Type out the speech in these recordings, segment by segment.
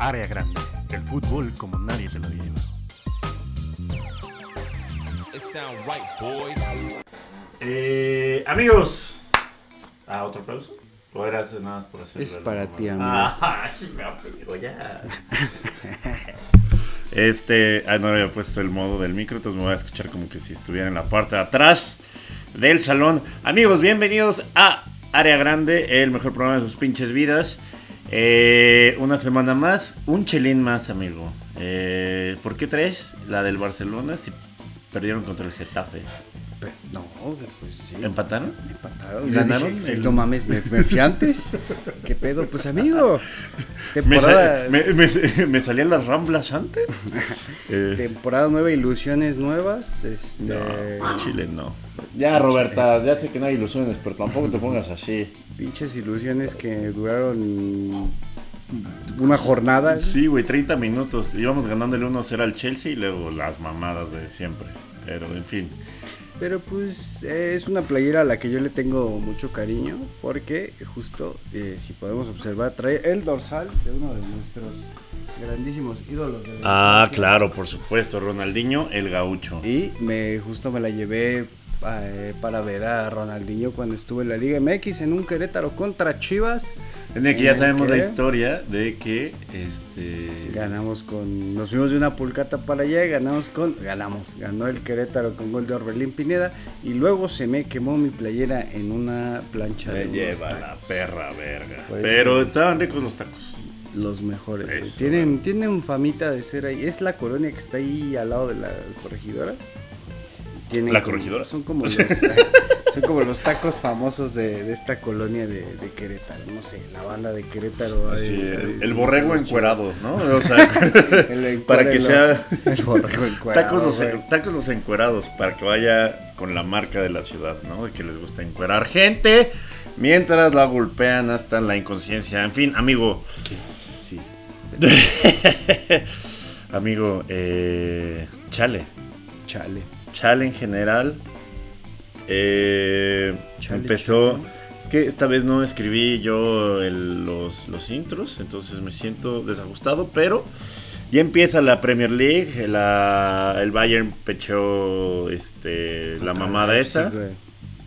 Área grande, el fútbol como nadie te lo lleva. Eh, amigos. Ah, otro aplauso. ¿O era nada más por hacer Es para ti, amigo. Ay, me apego ya. Este, ah, no había puesto el modo del micro, entonces me voy a escuchar como que si estuviera en la parte de atrás del salón. Amigos, bienvenidos a Área Grande, el mejor programa de sus pinches vidas. Eh, una semana más, un chelín más, amigo. Eh, ¿Por qué tres? La del Barcelona, si perdieron contra el Getafe. Pe- No, pues sí. ¿Empataron? Empataron. ¿Ganaron? Yo dije, El- No mames, ¿me, me fui antes? ¿Qué pedo? Pues amigo. ¿Me, Temporada, me, me- me salían las ramblas antes? Eh, temporada nueva, ilusiones nuevas. Este, no, Chile no. Ya, Roberta, ya sé que no hay ilusiones, pero tampoco te pongas así. Pinches ilusiones que duraron una jornada. Sí, güey, 30 minutos. Íbamos ganándole 1-0 al Chelsea y luego las mamadas de siempre. Pero, en fin. Pero pues eh, es una playera a la que yo le tengo mucho cariño porque justo, eh, si podemos observar, trae el dorsal de uno de nuestros grandísimos ídolos. del Ah, claro, por supuesto. Ronaldinho, el gaucho. Y me justo me la llevé eh, para ver a Ronaldinho cuando estuvo en la Liga MX en un Querétaro contra Chivas. Que ya sabemos la historia de que este Ganamos con. Nos fuimos de una pulcata para allá y ganamos con. Ganamos. Ganó el Querétaro con gol de Orbelín Pineda. Y luego se me quemó mi playera en una plancha me de unos lleva la tacos. perra verga. Pues, Pero estaban ricos los tacos. Los mejores. Eso, Tienen, tienen famita de ser ahí. Es la colonia que está ahí al lado de la corregidora. Tienen ¿La como- corregidora? Son como los, son como los tacos famosos de, de esta colonia de, de Querétaro. No sé, la banda de Querétaro. Ay, el, borrego encuerado, ¿no? O sea, El para que sea El borrego encuerado, tacos los, güey. tacos los encuerados, para que vaya con la marca de la ciudad, ¿no? De que les gusta encuerar gente mientras la golpean hasta la inconsciencia. En fin, amigo, Sí. amigo, eh, chale, Chale. Chale en general. eh, Chale, empezó. chale. Es que esta vez no escribí yo el- los, los intros, entonces me siento desajustado, pero ya empieza la Premier League, la- el Bayern pechó este, la mamada el esa.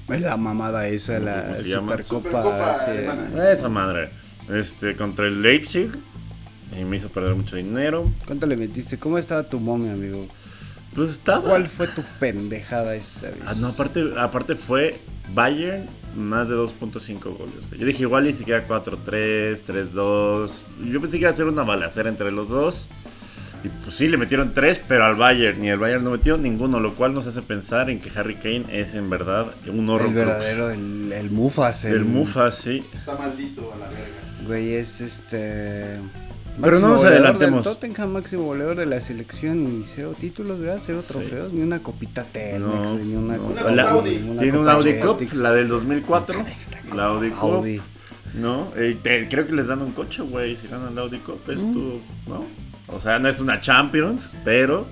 Es la mamada esa, la. Supercopa. Supercopa sí. alemana. Esa madre. Este, contra el Leipzig. Y me hizo perder mucho dinero. ¿Cuánto le metiste? ¿Cómo estaba tu momia, amigo? Pues estaba. ¿Cuál fue tu pendejada esta vez? Ah, no, aparte, aparte fue Bayern más de 2.5 goles. Yo dije igual y siquiera 4-3, 3-2. Yo pensé que iba a ser una balacera entre los dos. Y pues sí, le metieron 3, pero al Bayern. Ni el Bayern no metió ninguno, lo cual nos hace pensar en que Harry Kane es en verdad un horror. el verdadero, el, el Mufas. El, Mufa, sí. Está maldito a la verga. Güey, es este. Pero no nos goleador del adelantemos. Tottenham, máximo goleador de la selección y cero títulos, ¿verdad? Cero Sí. trofeos, ni una copita Telmex, No, ni una no. copa. La- Audi. ni una Tiene un Audi Cup, la del 2004. La Audi Cup. No, eh, te- creo que les dan un coche, güey, si ganan la Audi Cup. Es Mm. tu, ¿no? O sea, no es una Champions, pero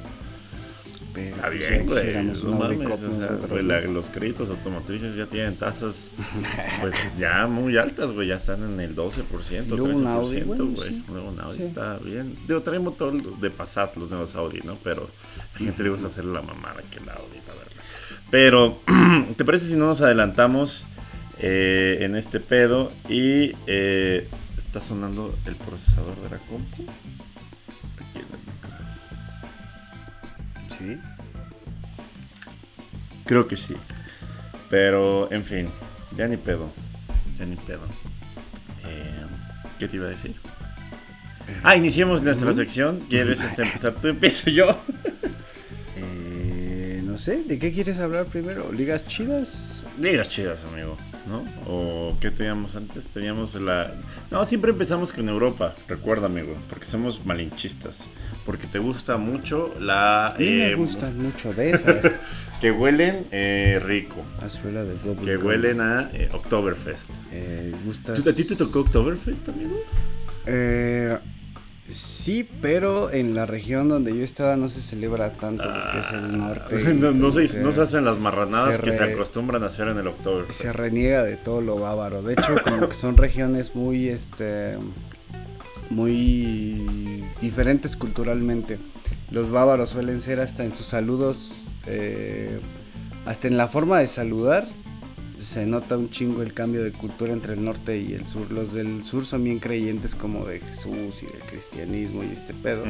Pero, está pues, bien, güey. No mames, o sea, ¿no? la- los créditos automotrices ya tienen tasas, pues ya muy altas, güey. Ya están en el 12%, Luego un 13%, Audi, güey. Luego un Audi está bien. Digo, trae motor de Passat los nuevos Audi, ¿no? Pero la gente le gusta hacer la mamada que el Audi, la verdad. Pero, ¿te parece si no nos adelantamos eh, en este pedo? Y eh, está sonando el procesador de la compu. Sí. Creo que sí. Pero, en fin, ya ni pedo. Ya ni pedo. Eh, ¿Qué te iba a decir? Ah, iniciemos nuestra sección. ¿Quieres este, empezar tú? Empiezo yo. Sé, ¿de qué quieres hablar primero? ¿Ligas chidas? Ligas chidas, amigo, ¿no? ¿O qué teníamos antes? Teníamos la... No, siempre empezamos con Europa, recuerda, amigo, porque somos malinchistas. Porque te gusta mucho la... A mí me eh, gustan mucho de esas. Que huelen eh, rico. Azuela de Que huelen a eh, Oktoberfest. Eh, gustas... ¿Tú- ¿A ti te tocó Oktoberfest, amigo? Eh, sí, pero en la región donde yo estaba no se celebra tanto porque es el norte. Ah. No, no se, no se hacen las marranadas se que se acostumbran a hacer en el Oktoberfest. se reniega de todo lo bávaro. De hecho, como que son regiones muy, este, muy diferentes culturalmente. Los bávaros suelen ser hasta en sus saludos, eh, hasta en la forma de saludar, se nota un chingo el cambio de cultura entre el norte y el sur. Los del sur son bien creyentes como de Jesús y del cristianismo y este pedo.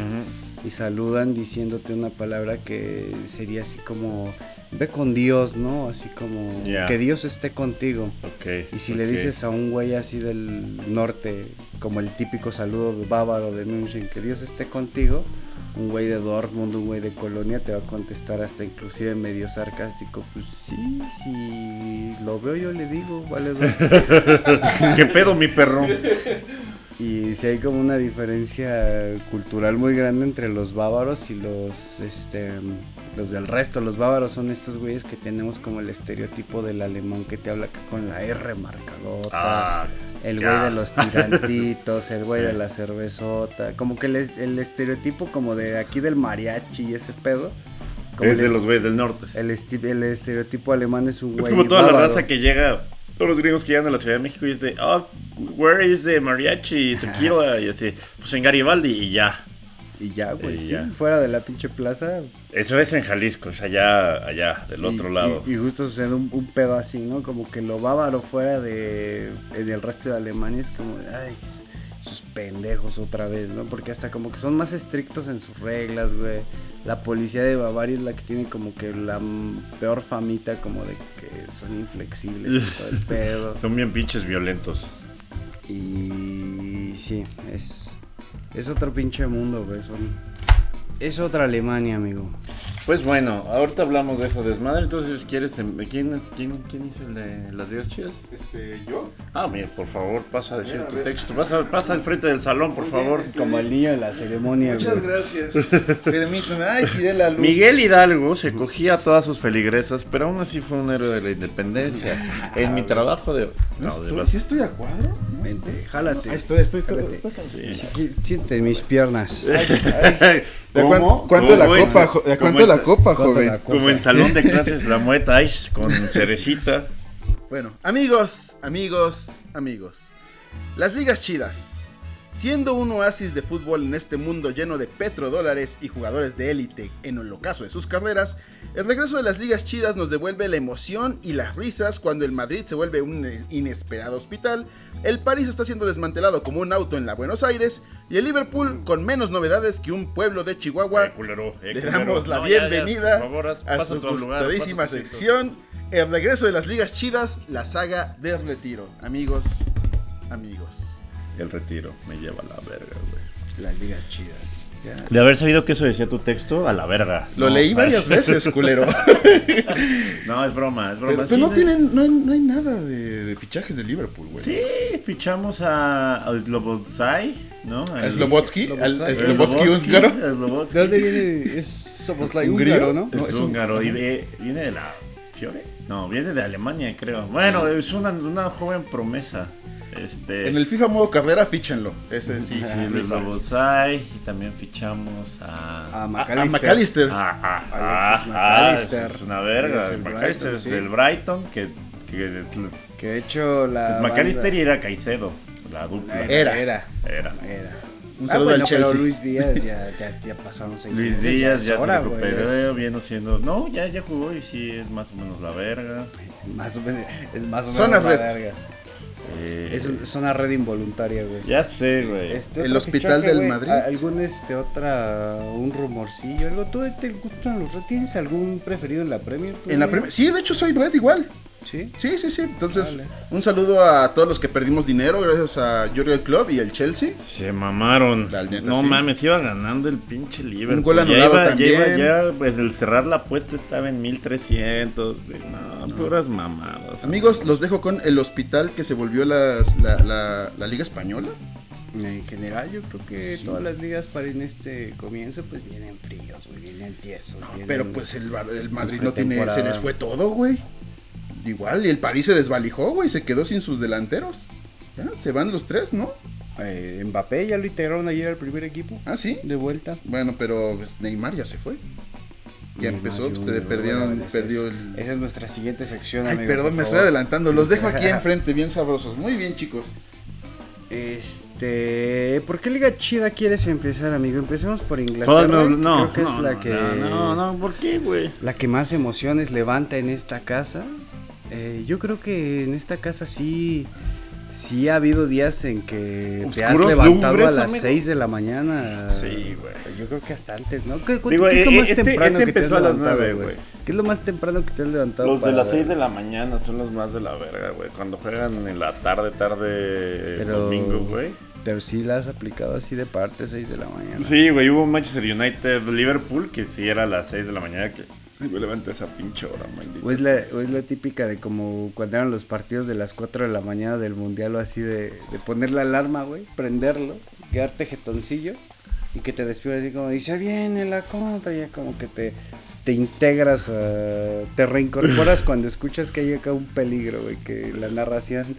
Y saludan diciéndote una palabra que sería así como, ve con Dios, ¿no? Así como, que Dios esté contigo. Ok. Y si le dices a un güey así del norte, como el típico saludo de bávaro de München, que Dios esté contigo, un güey de Dortmund, un güey de Colonia te va a contestar hasta inclusive medio sarcástico, pues sí, si lo veo yo le digo, vale. güey". ¿Qué pedo, mi perro? y si hay como una diferencia cultural muy grande entre los bávaros y los este los del resto. Los bávaros son estos güeyes que tenemos como el estereotipo del alemán que te habla con la R marcadota. Ah, El güey de los tirantitos, el güey Sí. de la cervezota, como que el, es- el estereotipo como de aquí del mariachi y ese pedo. Como Es de los güeyes del norte. el, el estereotipo alemán es un Es güey como toda la bárbaro. raza que llega, todos los gringos que llegan a la Ciudad de México y es de, oh, where is the mariachi, tequila? Y así, pues en Garibaldi y ya. Y ya, güey, sí, ya. fuera de la pinche plaza. Eso es en Jalisco, es allá, allá, del y- otro lado. Y, y justo sucede un, un pedo así, ¿no? Como que lo bávaro fuera de... En el resto de Alemania es como, ay, esos, esos pendejos otra vez, ¿no? Porque hasta como que son más estrictos en sus reglas, güey. La policía de Bavaria es la que tiene como que la peor famita como de que son inflexibles todo el pedo. Son bien pinches violentos. Y sí, es, es otro pinche mundo, güey. Son, es otra Alemania, amigo. Pues bueno, ahorita hablamos de eso desmadre, entonces quieres, em- ¿quién, es- quién, quién hizo el de las ligas chidas? Este, yo. Ah, mira, por favor, pasa a decir tu texto, pasa, pasa al frente del salón, por Muy bien, favor. este, Como el niño de la ceremonia, Muchas güey. gracias. Permítame. Ay, tiré la luz. Miguel Hidalgo se cogía a todas sus feligresas, pero aún así fue un héroe de la independencia. En mi trabajo de... ¿No No, de estoy. ¿Sí estoy a cuadro? No, Vente, estoy- jálate. Ahí estoy, estoy, estoy. Jálate. estoy- estoy- Sí. Siente mis piernas. ¿De ¿Cómo? ¿Cuánto la Como en- copa, cuánto la copa, ¿Cuánto joven? la copa? Como en salón de clases, la Muay Ice con cerecita. Bueno, amigos, amigos, amigos. Las ligas chidas. Siendo un oasis de fútbol en este mundo lleno de petrodólares y jugadores de élite en el ocaso de sus carreras, el regreso de las ligas chidas nos devuelve la emoción y las risas cuando el Madrid se vuelve un inesperado hospital, el París está siendo desmantelado como un auto en la Buenos Aires y el Liverpool con menos novedades que un pueblo de Chihuahua Eh, culero, eh, le damos la No, ya, ya, bienvenida favor, a su gustadísima sección, el regreso de las ligas chidas, la saga del retiro. Amigos, amigos. El retiro me lleva a la verga, güey. Las ligas chidas. De haber sabido que eso decía tu texto, a la verga. Lo No, leí varias es- veces, culero. No, es broma, es broma. Pero, Sí, no, de- tienen, no, hay, no hay nada de, de fichajes de Liverpool, güey. Sí, fichamos a, a ¿no? A El- Slobotsky, al- a Slobotsky. Húngaro. ¿De dónde viene? Es Soboslai húngaro, ¿no? Es, No, es un- húngaro y ve- viene de la Fiore. No, viene de Alemania, creo. Bueno, es una, una joven promesa. Este. En el FIFA modo carrera, fíchenlo. Ese sí. sí, rifa. Slobodsky y también fichamos a. A A- a McAllister. McAllister. Ah, ah, Alexis ah, McAllister. es una verga. McAllister Brighton, es sí. del Brighton, que, que Que de hecho la. es McAllister y era Caicedo, la dupla. Era. Era. Era. Era. Un Ah, saludo bueno, al Chelsea. Pero Luis Díaz ya, ya, ya pasaron seis Luis meses, Díaz ya hora, se recuperó, viendo siendo. No, ya, ya jugó y sí es más o menos la verga. Más o menos, es más o menos Zona la red. verga. Eh, Es, un- es una red involuntaria, güey. Ya sé, güey. Este, El hospital fichaje, del güey, Madrid. ¿Algún este otra un rumorcillo? ¿Algo tú te gustan los ¿Tienes algún preferido en la Premier? tú, En la? Premier- Sí, de hecho soy Red igual. Sí. Sí, sí, sí. Entonces, Vale. un saludo a todos los que perdimos dinero gracias a Jurgen Club y el Chelsea. Se mamaron. Neta, no sí. mames, iba ganando el pinche Liverpool. Un gol Ya anulado iba- ya también. iba- Ya, pues el cerrar la apuesta estaba en 1300, güey. No, puras mamadas. Amigos, los dejo con el hospital que se volvió las- la, la- la Liga Española. En general, yo creo que todas las ligas para en este comienzo, pues vienen fríos, güey, vienen tiesos. vienen- Pero pues el, Bar- el Madrid no tiene. Se les fue todo, güey. Igual, y el París se desvalijó, güey. Se quedó sin sus delanteros. Ya, se van los tres, ¿no? Eh, Mbappé ya lo integraron ayer al primer equipo. Ah, sí. De vuelta. Bueno, pero pues, Neymar ya se fue. Ya Neymar empezó, pues, te perdieron, perdió es- el. Esa es nuestra siguiente sección, Ay, amigo, perdón, me estoy adelantando. Los dejo aquí enfrente, bien sabrosos. Muy bien, chicos. Este, ¿por qué liga chida quieres empezar, amigo? Empecemos por Inglaterra. No, que no, creo que no, es la que no, no, no, ¿por qué, güey? la que más emociones levanta en esta casa. Eh, yo creo que en esta casa sí sí ha habido días en que te has levantado a las amigo. 6 de la mañana. Sí, güey. Yo creo que hasta antes, ¿no? ¿Qué, Digo, qué es lo eh, más este- temprano este que te has empezó a las levantado, nueve, güey. ¿Qué es lo más temprano que te has levantado? Los de para las ver? 6 de la mañana son los más de la verga, güey. Cuando juegan en la tarde, tarde, Pero- domingo, güey. Pero sí la has aplicado así de parte 6 de la mañana. Sí, güey, hubo un Manchester United Liverpool que sí era a las 6 de la mañana que me esa pinche hora, maldito. O es, la, o es la típica de como cuando eran los partidos de las 4 de la mañana del mundial o así de, de poner la alarma, güey, prenderlo, quedarte jetoncillo y que te despiertes así como dice viene la contra, ya como que te, te integras, a- te reincorporas cuando escuchas que hay acá un peligro, güey, que la narración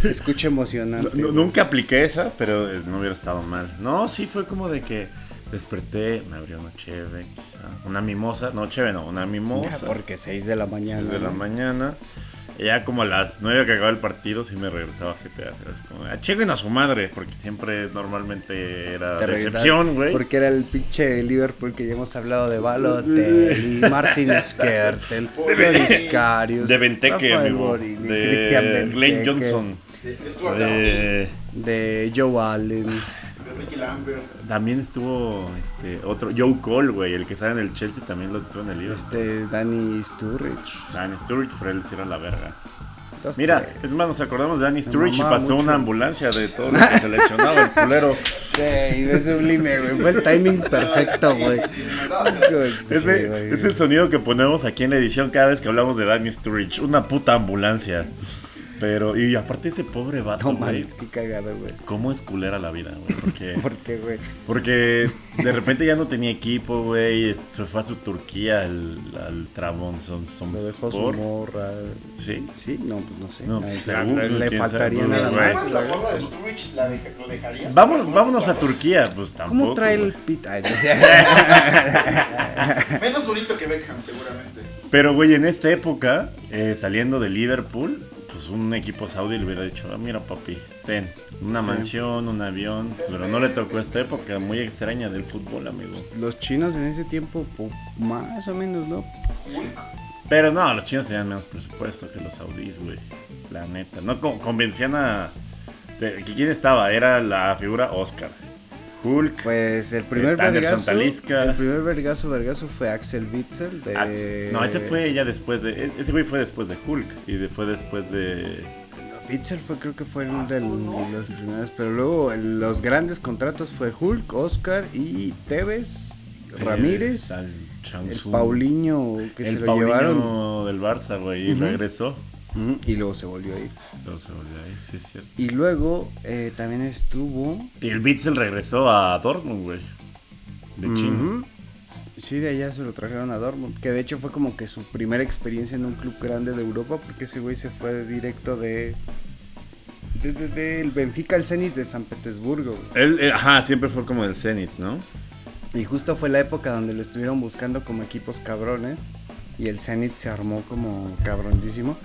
se escucha emocionante. No- no- güey. nunca apliqué esa, pero no hubiera estado mal. No, sí fue como de que desperté, me abrió una cheve, quizá. Una mimosa, no cheve, no, una mimosa. Porque 6 de la mañana. de la mañana. Y ya como a las 9 que acababa el partido, sí me regresaba a GTA. Como, "Ah, chinguen a su madre, porque siempre normalmente era Te decepción, güey. Porque era el pinche Liverpool que ya hemos hablado de Balotelli, Martin Skertel, Loris Karius, De Benteke, amigo. Borini, Christian De Benteke, Glenn Johnson. De De... de Joe Allen. Ricky Lambert. También estuvo este otro, Joe Cole, güey, el que estaba en el Chelsea también lo estuvo en el Liverpool. Este, Danny Sturridge. Dan Sturridge, pero él era la verga. Dos, Mira, tres. es más, nos acordamos de Danny Sturridge y pasó mucho. una ambulancia de todo lo que se lesionaba el culero. Sí, es sublime, güey. Fue el timing perfecto, güey. sí, sí, Sí, güey. es el sonido que ponemos aquí en la edición cada vez que hablamos de Danny Sturridge. Una puta ambulancia. Pero, y aparte ese pobre vato, No güey. mames, qué cagado, güey. ¿Cómo es culera la vida, güey? Porque, ¿Por qué, güey? porque de repente ya no tenía equipo, güey. Se fue a su Turquía al, al Trabzonspor. Lo dejó su morra. Sí. Sí, no, pues no sé. No, Ay, seguro, le, le faltaría sabe, nada más. ¿Cuál es la forma de Sturridge? ¿La deja- ¿Lo dejarías? Vamos, vámonos a Turquía, pues tampoco. ¿Cómo trae el güey. pit? Ay, decía. Menos bonito que Beckham, seguramente. Pero, güey, en esta época, eh, saliendo de Liverpool, pues un equipo saudí le hubiera dicho, ah, mira papi, ten, una mansión, un avión, pero no le tocó esta época muy extraña del fútbol, amigo. Los chinos en ese tiempo, po- más o menos, ¿no? Pero no, los chinos tenían menos presupuesto que los saudíes, güey, la neta. No con- convencían a... ¿Quién estaba? Era la figura Oscar. Hulk. Pues el primer vergazo, el primer vergazo, vergazo fue Axel Witzel de... No, ese fue ya después de... e- Ese güey fue después de Hulk y de- fue después de... Witzel fue, creo que fue el de los primeros, pero luego el- los grandes contratos fue Hulk, Oscar y Tevez, Ramírez, Al el. Paulinho que el se lo Paulinho llevaron del Barça, güey, y regresó. Y luego se volvió a ir. Pero se volvió ahí, sí es cierto. Y luego eh, también estuvo... Y el Bitzel regresó a Dortmund, güey. De China. Sí, de allá se lo trajeron a Dortmund, que de hecho fue como que su primera experiencia en un club grande de Europa, porque ese güey se fue directo de... de- de- Del Benfica al Zenit de San Petersburgo. güey. Él, eh, ajá, siempre fue como el Zenit, ¿no? Y justo fue la época donde lo estuvieron buscando como equipos cabrones, y el Zenit se armó como cabroncísimo.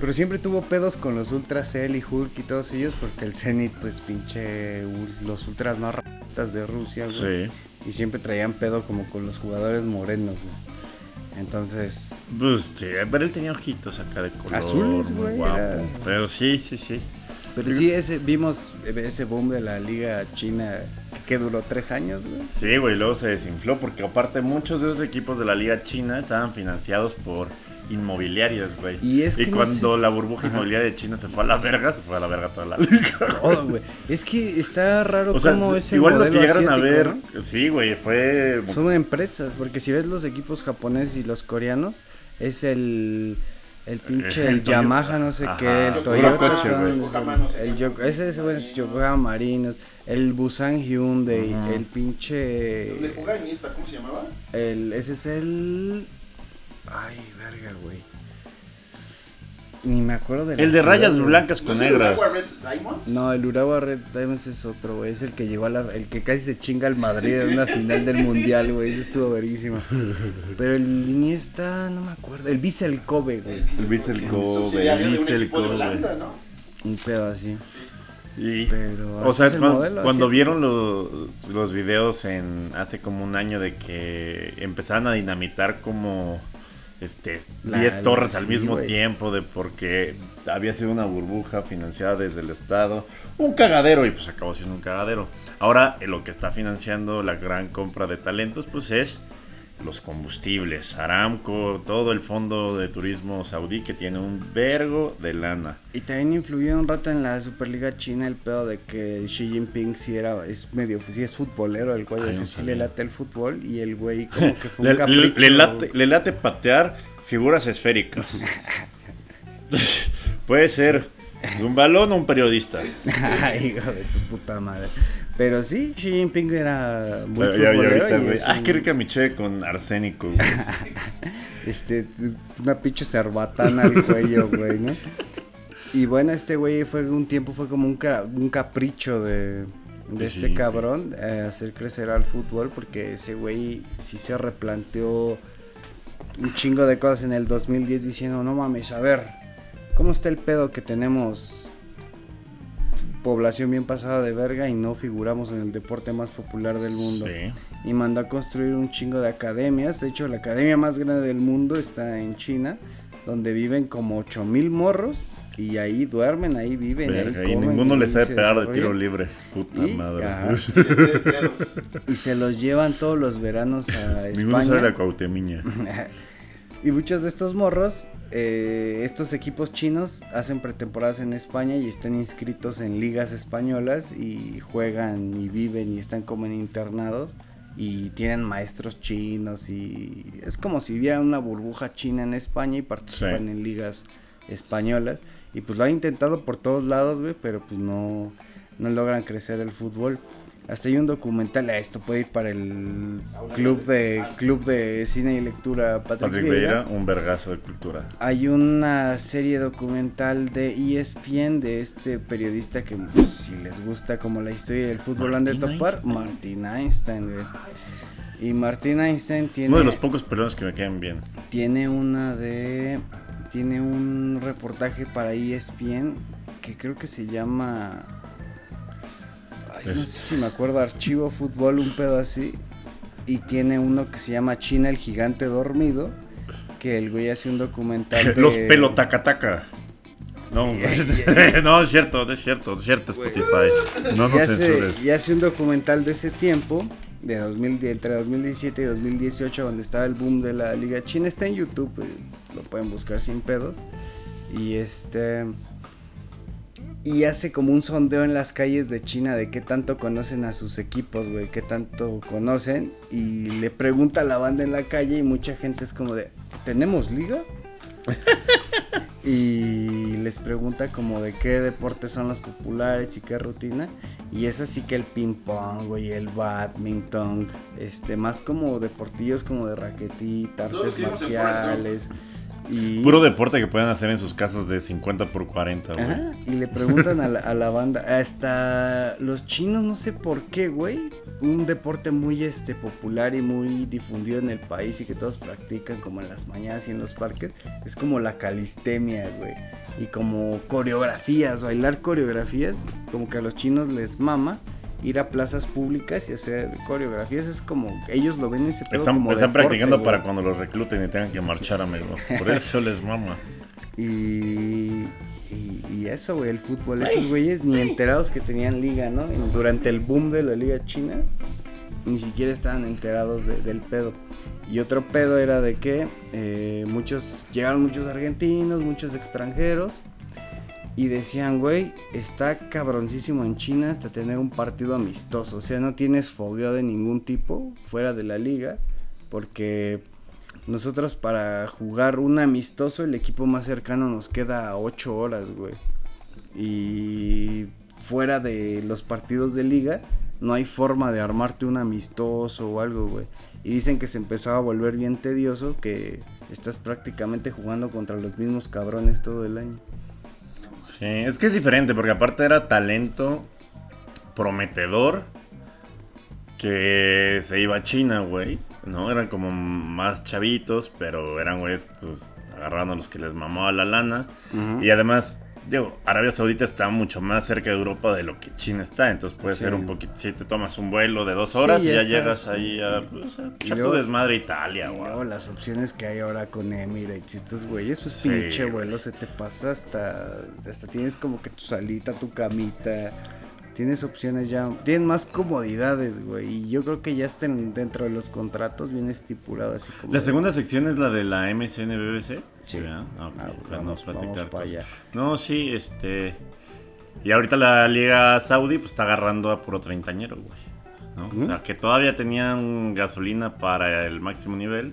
Pero siempre tuvo pedos con los Ultras Cell y Hulk y todos ellos, porque el Zenit, pues pinche, los ultras más racistas de Rusia, güey. Sí. Y siempre traían pedo como con los jugadores morenos, güey. Entonces, Pues sí, pero él tenía ojitos acá de color. Azules, güey, guapo. era- Pero sí, sí, sí. pero sí, ese, vimos ese boom de la liga china que duró tres años, güey. Sí, güey, luego se desinfló porque aparte muchos de esos equipos de la liga china estaban financiados por inmobiliarias, güey. Y es que no cuando sé- la burbuja inmobiliaria de China se fue a la verga, se fue a la verga toda la liga. Todo, güey. Es que está raro O sea, cómo ese igual los que llegaron a ver, asiático, sí, güey, fue ¿no? Son empresas, porque si ves los equipos japoneses y los coreanos, es el... El pinche, El el. Yamaha, no sé Ajá. qué, el Toyota, coche, no el qué. Yo- ese es Yokohama Marinos, el Busan Hyundai, Ajá. el pinche... Jugaba Iniesta, ¿cómo se llamaba? El, ese es el. Ay, verga, güey. Ni me acuerdo de el de rayas blancas ¿No con el negras. Urawa Red Diamonds? No, el Urawa Red Diamonds es otro, güey. Es el que llegó a la. El que casi se chinga al Madrid en una final del mundial, güey. Eso estuvo verísimo. Pero el Iniesta, no me acuerdo. El Vissel Kobe, güey. El Vissel El Kobe, equipo de Kobe. Holanda, ¿no? Un pedo así. Y, Pero o sea, es el cuan- modelo, cuando vieron los, los videos en hace como un año de que empezaban a dinamitar como este La- 10 torres al sí, mismo tiempo de porque había sido una burbuja financiada desde el estado, un cagadero y pues acabó siendo un cagadero. Ahora eh, lo que está financiando la gran compra de talentos pues es los combustibles, Aramco, todo el fondo de turismo saudí que tiene un vergo de lana. Y también influyó un rato en la Superliga China el pedo de que Xi Jinping sí era, es medio, sí es futbolero, el Ay, sea, no sí le late el fútbol y el güey como que fue un Le, le- late, le late patear figuras esféricas. Puede ser un balón o un periodista. Ay, hijo de tu puta madre. Pero sí, Xi Jinping era muy Ya- ya- y es un- qué rica miche con arsénico. güey. este, una pinche cerbatana al cuello, güey, ¿no? Y bueno, este güey fue un tiempo, fue como un, ca- un capricho de, de este cabrón, eh, hacer crecer al fútbol, porque ese güey sí se replanteó un chingo de cosas en el 2010 diciendo, no mames, a ver, ¿cómo está el pedo que tenemos población bien pasada de verga y no figuramos en el deporte más popular del mundo? Sí. y mandó a construir un chingo de academias. De hecho, la academia más grande del mundo está en China, donde viven como 8000 morros y ahí duermen, ahí viven. ahí y ninguno ahí le sabe pegar de tiro libre. Puta Y, madre. ajá, y se los llevan todos los veranos a Ninguno sabe la España. y muchos de estos morros, eh, estos equipos chinos hacen pretemporadas en España y están inscritos en ligas españolas y juegan y viven y están como en internados y tienen maestros chinos y es como si hubiera una burbuja china en España y participan Sí. en ligas españolas y pues lo han intentado por todos lados, güey, pero pues no, no logran crecer el fútbol. Hasta hay un documental, ah, esto puede ir para el club de club de cine y lectura Patrick, Patrick Vieira. Vieira, un vergazo de cultura. Hay una serie documental de ESPN de este periodista que pues, si les gusta como la historia del fútbol han de Martín topar, Einstein. Martin Einstein, güey. Y Martin Einstein tiene Uno de los pocos pelones que me quedan bien. tiene una de tiene un reportaje para ESPN que creo que se llama ay, no sé si me acuerdo Archivo Fútbol un pedo así y tiene uno que se llama China el gigante dormido que el güey hace un documental de Los pelotacataca. No, no, es cierto, es cierto, es cierto, Spotify. No nos censures. y hace un documental de ese tiempo, de 2000, de entre 2017 y 2018, donde estaba el boom de la Liga China. Está en YouTube, lo pueden buscar sin pedos. Y este. Y hace como un sondeo en las calles de China de qué tanto conocen a sus equipos, güey, qué tanto conocen. Y le pregunta a la banda en la calle y mucha gente es como de, ¿tenemos liga? y les pregunta como de qué deportes son los populares y qué rutina. Y es así que el ping pong, güey, el badminton, este, más como deportillos como de raquetita, artes marciales. Y, Puro deporte que pueden hacer en sus casas de 50 por 40, güey. Ajá, y le preguntan a la, a la banda, hasta los chinos, no sé por qué, güey, un deporte muy este popular y muy difundido en el país y que todos practican como en las mañanas y en los parques, es como la calistemia, güey. Y como coreografías, bailar coreografías, como que a los chinos les mama ir a plazas públicas y hacer coreografías, es como ellos lo ven en ese pedo Están, como están deporte, practicando güey. para cuando los recluten y tengan que marchar, amigo. Por eso les mama. Y, y, y eso, güey, el fútbol. Esos güeyes ni enterados que tenían liga, ¿no? Durante el boom de la liga china, ni siquiera estaban enterados de- del pedo. Y otro pedo era de que eh, muchos, llegaron muchos argentinos, muchos extranjeros. Y decían, güey, está cabroncísimo en China hasta tener un partido amistoso. O sea, no tienes fogueo de ningún tipo fuera de la liga. Porque nosotros para jugar un amistoso, el equipo más cercano nos queda a 8 horas, güey. Y fuera de los partidos de liga, no hay forma de armarte un amistoso o algo, güey. Y dicen que se empezaba a volver bien tedioso, que estás prácticamente jugando contra los mismos cabrones todo el año. Sí, es que es diferente, porque aparte era talento prometedor que se iba a China, güey. ¿No? Eran como más chavitos, pero eran güeyes, pues, agarrando a los que les mamaba la lana. Y además digo, Arabia Saudita está mucho más cerca de Europa de lo que China está, entonces puede Sí. ser un poquito, si te tomas un vuelo de dos horas Sí, y ya está. llegas ahí a, pues, a echar tu luego- desmadre a Italia, Y güey. luego las opciones que hay ahora con Emirates y estos güeyes, pues Sí, pinche vuelo se te pasa hasta, hasta tienes como que tu salita, tu camita, tienes opciones ya, tienes más comodidades, güey, y yo creo que ya estén dentro de los contratos bien estipulado así como... La segunda sección es la de la MSN BBC. Sí. ¿verdad? Ah, para vamos- para allá. No, sí, este. Y ahorita la Liga Saudí pues está agarrando a puro treintañero, güey. ¿no? O sea, que todavía tenían gasolina para el máximo nivel.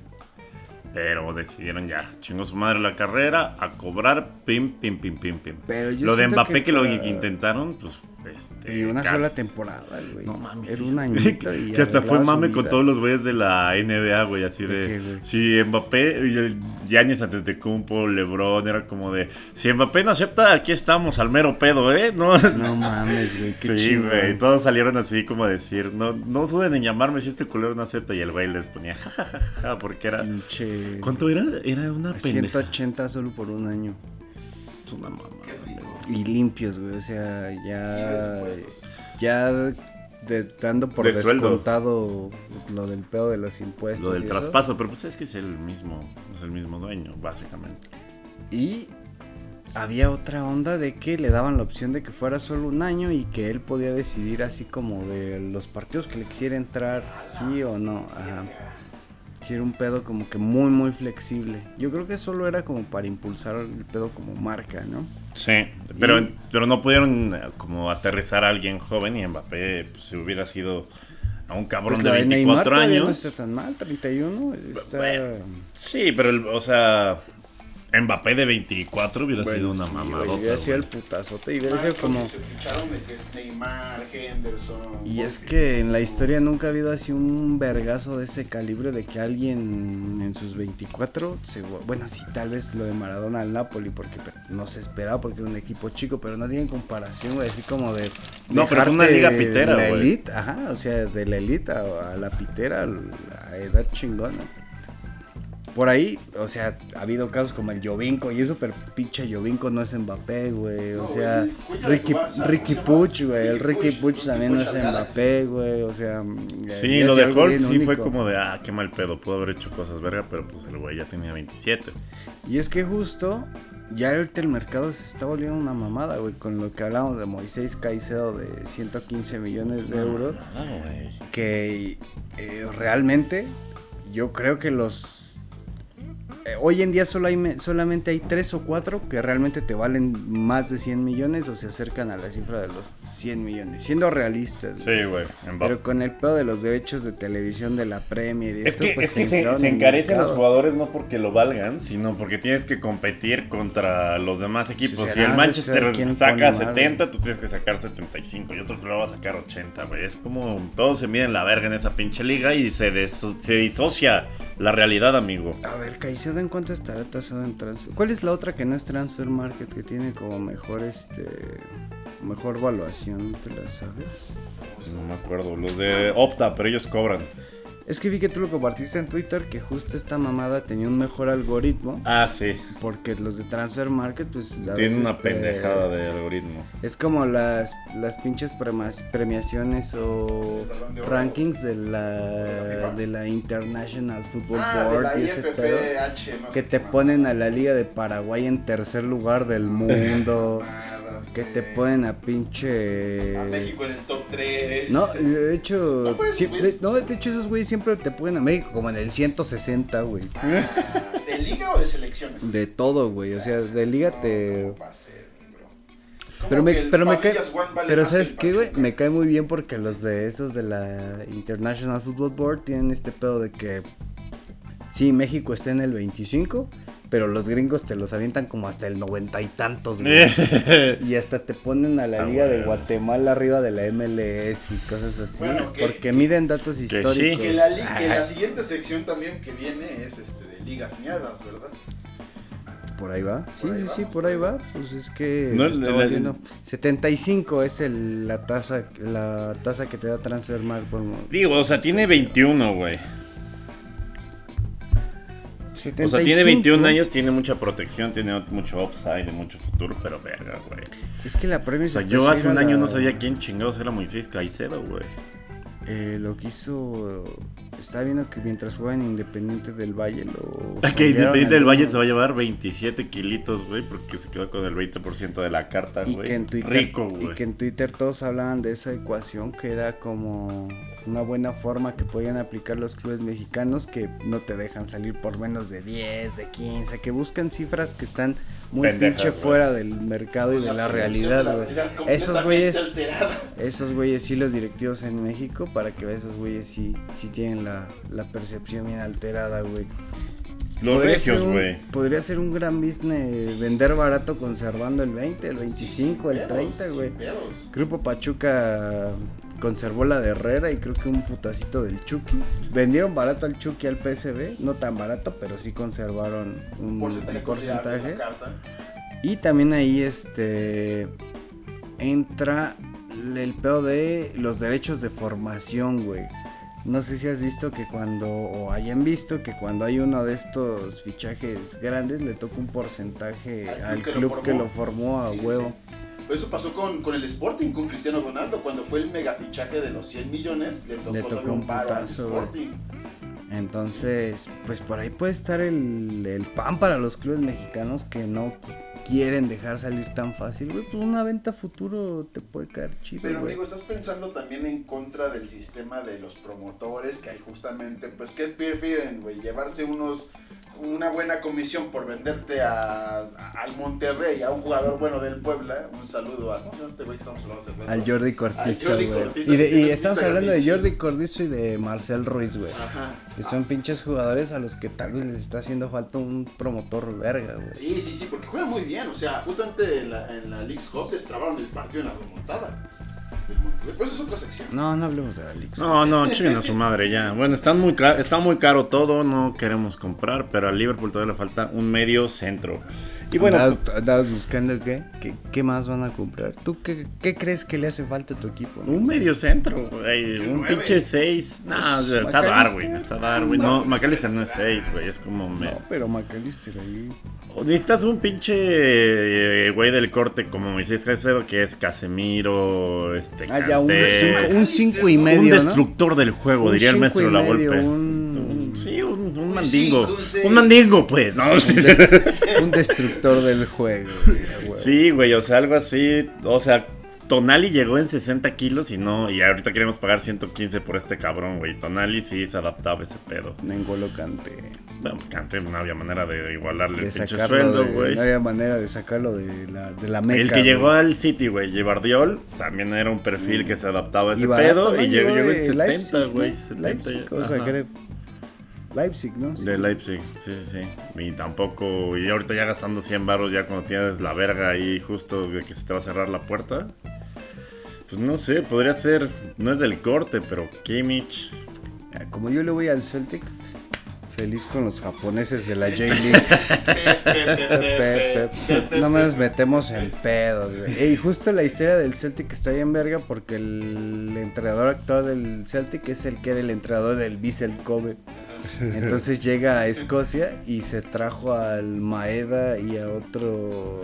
Pero decidieron ya, chingó su madre la carrera, a cobrar, pim, pim, pim, pim, pim. Pero yo lo de Mbappé que, que lo que intentaron, pues, este... Y una casi- sola temporada, güey. No mames. Era sí. un añito y que hasta fue mame con todos los güeyes de la NBA, güey. Así ¿De si Mbappé y el Giannis Antetokounmpo, LeBron, era como de. Si Mbappé no acepta, aquí estamos al mero pedo, ¿eh? No. No mames, güey, qué Sí, güey. Todos salieron así como a decir, no, no duden en llamarme si este culero no acepta. Y el güey les ponía jajajaja, porque era. Pinche... ¿Cuánto era? Era una pendeja. 180 solo por un año. Es una mamada, amigo. Y limpios, güey. O sea, ya. Ya de- dando por De sueldo. descontado lo del pedo de los impuestos. Lo del y eso. traspaso, pero pues es que es el mismo, es el mismo dueño, básicamente. Y había otra onda de que le daban la opción de que fuera solo un año y que él podía decidir así como de los partidos que le quisiera entrar, sí o no. Ajá. Sí, era un pedo como que muy, muy flexible. Yo creo que solo era como para impulsar el pedo como marca, ¿no? Sí, pero, Y- pero no pudieron eh, como aterrizar a alguien joven y Mbappé pues, si hubiera sido a un cabrón Pues de la 24 Neymar todavía No años. está tan mal, 31. Está... Sí, pero el- o sea, Mbappé de 24 hubiera sido una sí, mamada. güey, hubiera sido el putazote y hubiera sido como... Se ficharon de que es Neymar, Henderson. Y es que en la historia nunca ha habido así un vergazo de ese calibre de que alguien en sus 24, se, bueno, sí, tal vez lo de Maradona al Napoli, porque no se esperaba porque era un equipo chico, pero no tienen comparación, güey, así como de... No, pero dejarte una liga de pitera, La güey. elite, ajá, o sea, de la elite a, a la pitera, a la edad chingona. Por ahí, o sea, ha habido casos como el Jovinko y eso, pero pinche Jovinko no es Mbappé, güey. O No, sea, güey, Ricky, Barça, Ricky. Puch, güey. El Ricky Puch también no es. Mbappé, güey. O sea, Sí, ya lo de Hulk sí fue como de, ah, qué mal pedo, pudo haber hecho cosas verga, pero pues el güey ya tenía 27. Y es que justo, ya ahorita el mercado se está volviendo una mamada, güey. Con lo que hablamos de Moisés Caicedo de 115 millones de euros. Ah, güey. que eh, realmente yo creo que los eh, hoy en día solo hay me- solamente hay tres o cuatro que realmente te valen más de 100 millones o se acercan a la cifra de los 100 millones siendo realistas Sí, güey. Pero con el pedo de los derechos de televisión de la Premier y Es esto, que, pues, es que se, encarecen los jugadores no porque lo valgan, sino porque tienes que competir contra los demás equipos. Sí, si el Manchester saca pone madre. 70, tú tienes que sacar 75 y otro club va a sacar 80, güey. Es como todo se mide en la verga en esa pinche liga y se, se disocia la realidad, amigo. A ver, Caicedo en cuánto estará tasado en transfer. ¿Cuál es la otra que no es transfer market que tiene como mejor este mejor valuación, te la sabes? No me acuerdo, los de Opta, pero ellos cobran. Es que vi que tú lo compartiste en Twitter que justo esta mamada tenía un mejor algoritmo Ah, sí. porque los de Transfer Market pues Tienen una este, pendejada de algoritmo. Es como las, las pinches premiaciones o de rankings de la, la de la International Football Ah, de Board la y ese pedo, no que te ponen a la Liga de Paraguay en tercer lugar del mundo, Mamadas, que güey. te ponen a pinche... A México en el top 3. No, de hecho, ¿No fue eso, güey? de, no, de hecho esos güeyes siempre te ponen a México como en el 160, güey. ¿De liga o de selecciones? De todo, güey. O sea, de liga No, te. ¿cómo va a ser, Pero me, pero me cae. Vale Pero ¿sabes qué, güey? Me cae muy bien porque los de esos de la International Football Board tienen este pedo de que. Sí, México está en el 25, pero los gringos te los avientan como hasta el noventa y tantos, güey. y hasta te ponen a la Ah, Liga de. Guatemala arriba de la MLS y cosas así. Bueno, que- porque miden datos sí. históricos. Que la, li- que la siguiente sección también que viene es este de ligas miadas, ¿verdad? Por ahí va. Sí, ahí sí, sí, por ahí va. Pues es que No, está la- valiendo. 75 es el, la tasa la tasa que te da Transfermarkt por Digo, o sea, tiene 21, güey. O sea, tiene 21 75. años, tiene mucha protección, tiene mucho upside, mucho futuro, pero verga, güey. Es que la premia O sea, se yo hace un año no sabía quién chingados era Moisés Caicedo, güey. Eh, lo que hizo. Estaba viendo que mientras jugaba en Independiente del Valle lo. Que Independiente del al- Valle se va a llevar 27 kilitos, güey, porque se quedó con el 20% de la carta, Y güey. que, en Twitter, Rico, y güey. que en Twitter todos hablaban de esa ecuación que era como una buena forma que podían aplicar los clubes mexicanos que no te dejan salir por menos de 10, de 15, que buscan cifras que están muy Pendejas, pinche güey. fuera del mercado y de la realidad, güey. Esos güeyes, esos güeyes sí los directivos en México para que veas, esos güeyes sí, sí tienen la, la percepción bien alterada, güey. Los regios, güey. Podría ser un gran business vender barato conservando el 20, el 25, el 30, güey. Grupo Pachuca conservó la de Herrera y creo que un putacito del Chucky. Vendieron barato al Chucky al PSB, no tan barato, pero sí conservaron un Porcentaje porcentaje. Y también ahí este entra el pedo de los derechos de formación, güey. No sé si has visto que cuando, o hayan visto que cuando hay uno de estos fichajes grandes, le toca un porcentaje Al al club que lo que formó. lo formó a Sí, huevo. Eso pasó con, con el Sporting, con Cristiano Ronaldo, cuando fue el mega fichaje de los 100 millones, le tocó, Le tocó darle un paro al putazo. Sporting. Entonces, pues por ahí puede estar el, el pan para los clubes mexicanos que no quieren dejar salir tan fácil, güey. Pues una venta futuro te puede caer chido, Pero güey. amigo, estás pensando también en contra del sistema de los promotores que hay justamente, pues, ¿qué prefieren, güey? Llevarse unos una buena comisión por venderte a, a- al Monterrey, a un jugador bueno del Puebla. Un saludo a, ¿cómo se llama este güey que estamos hablando hace? Al Jordi Cortizo, Jordi güey. Cortizo, Y, de- estamos hablando de Jordi Cortizo y de Marcel Ruiz, güey. Ajá. Que son pinches jugadores a los que tal vez les está haciendo falta un promotor verga, güey. Sí, sí, sí, porque juega muy bien. O sea, justamente en la, en la League's Cup les trabaron el partido en la remontada. Del Monterrey. Pues es otra sección. No, no hablemos de la Liga. No, no, chinguen a su madre ya. Bueno, están muy está muy caro todo, no queremos comprar, pero al Liverpool todavía le falta un medio centro. Y bueno, Andabas, andabas buscando qué? qué, qué más van a comprar. ¿Tú qué, qué crees que le hace falta a tu equipo? no? un medio centro, güey, un pinche 6. No, está McAllister. Darwin, está Darwin. No, McAllister no es 6, güey, es como... me- No, pero McAllister ahí. O Necesitas un pinche eh, güey del corte como Moisés Caicedo, que es Casemiro, este... Ah, ya, un cinco, un cinco y medio. un ¿no? destructor del juego, Un diría el maestro y La medio, Volpe. un- Sí, un, un Un mandingo. un mandingo, pues, ¿no? Un, Sí, des- un destructor del juego. güey. Sí, güey, o sea, algo así. O sea, Tonali llegó en 60 kilos y no. Y ahorita queremos pagar 115 por este cabrón, güey. Tonali sí se adaptaba a ese pedo. N'Golo Kanté. Bueno, Kanté no había manera de igualarle De el pinche sueldo, güey. No había manera de sacarlo de la, de la meca. El que llegó al City, güey, Givardiol, también era un perfil que se adaptaba a ese Y pedo. Y llegó, llegó en de 70, Leipzig, güey. ¿no? 70 Leipzig, ya. o sea, Ajá. Leipzig, ¿no? Sí. De Leipzig, sí, sí, sí. Y tampoco, y ahorita ya gastando 100 baros ya cuando tienes la verga ahí justo de que se te va a cerrar la puerta. Pues no sé, podría ser, no es del corte, pero Kimmich. Ah, Como yo le voy al Celtic, feliz con los japoneses de la J-League. No nos metemos en pedos, güey. Y justo la historia del Celtic está bien verga porque el entrenador actual del Celtic es el que era el entrenador del Vissel Kobe. Entonces llega a Escocia y se trajo al Maeda y a otro.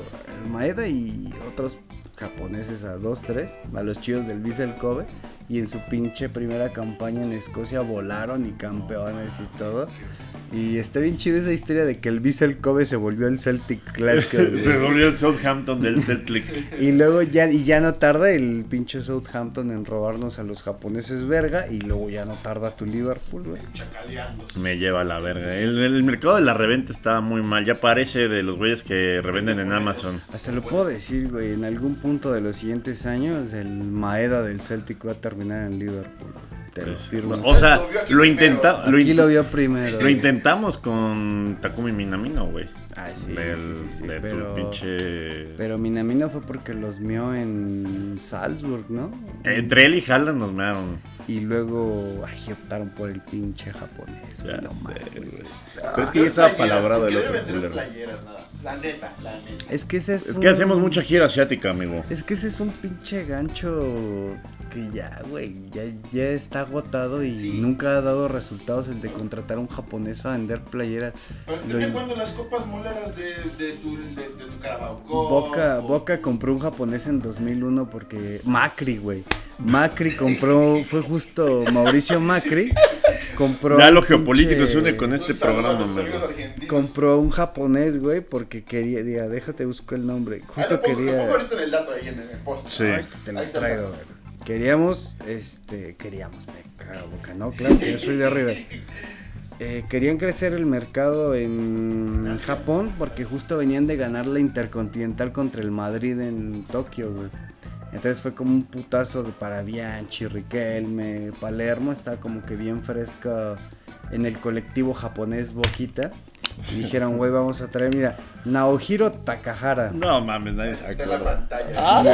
Maeda y otros japoneses a dos, tres, a los chicos del Vissel Kobe. Y en su pinche primera campaña en Escocia volaron y campeones y todo. Y está bien chida esa historia de que el Vissel Kobe se volvió el Celtic Glasgow. Se volvió el Southampton del Celtic. Y luego ya, y ya no tarda el pinche Southampton en robarnos a los japoneses verga. Y luego ya no tarda tu Liverpool, güey. Me lleva a la verga. El, el mercado de la reventa está muy mal. Ya parece de los güeyes que revenden en Amazon. Hasta lo puedo decir, güey. En algún punto de los siguientes años, el Maeda del Celtic va a terminar en Liverpool. Te lo Pues, firmo. o sea, Lo aquí lo lo, Aquí int- lo vio primero. lo güey. intentamos con Takumi Minamino, güey. Ay, sí, Del- sí, sí, sí, de pero, tu pinche. pero Minamino fue porque los mió en Salzburg, ¿no? Entre él y Haaland nos mearon. Y luego, ay, optaron por el pinche japonés, güey. Ya No sé. Pero es que ya estaba palabrado ¿por el otro playeras, nada. La neta, la neta. Es que ese es Es que un- hacemos mucha gira asiática, amigo. Es que ese es un pinche gancho que ya, güey, ya, ya está agotado y Sí. nunca ha dado resultados el de contratar a un japonés a vender playeras. Pero te Lo las copas moleras de, de tu, de, de tu Carabao Cup, Boca, o- Boca compró un japonés en 2001 porque Macri, güey. Macri compró, fue justo Mauricio Macri, compró... Ya lo geopolítico pinche- se une con este programa. Compró un japonés, güey, porque quería, diga, déjate busco el nombre. Ah, Justo lo pongo, lo quería... pongo ahorita en el dato ahí en el post. Sí. Ay, te lo Ahí está el traigo, dato. güey. Queríamos, este, queríamos, me cago boca, ¿no? Claro que yo soy de arriba. Eh, querían crecer el mercado en Japón porque justo venían de ganar la Intercontinental contra el Madrid en Tokio, güey. Entonces fue como un putazo de para Bianchi, Riquelme, Palermo, estaba como que bien fresca en el colectivo japonés Boquita. Y dijeron, güey, vamos a traer, mira, Naohiro Takahara. No mames, nadie se Está en la acuerda. pantalla. Y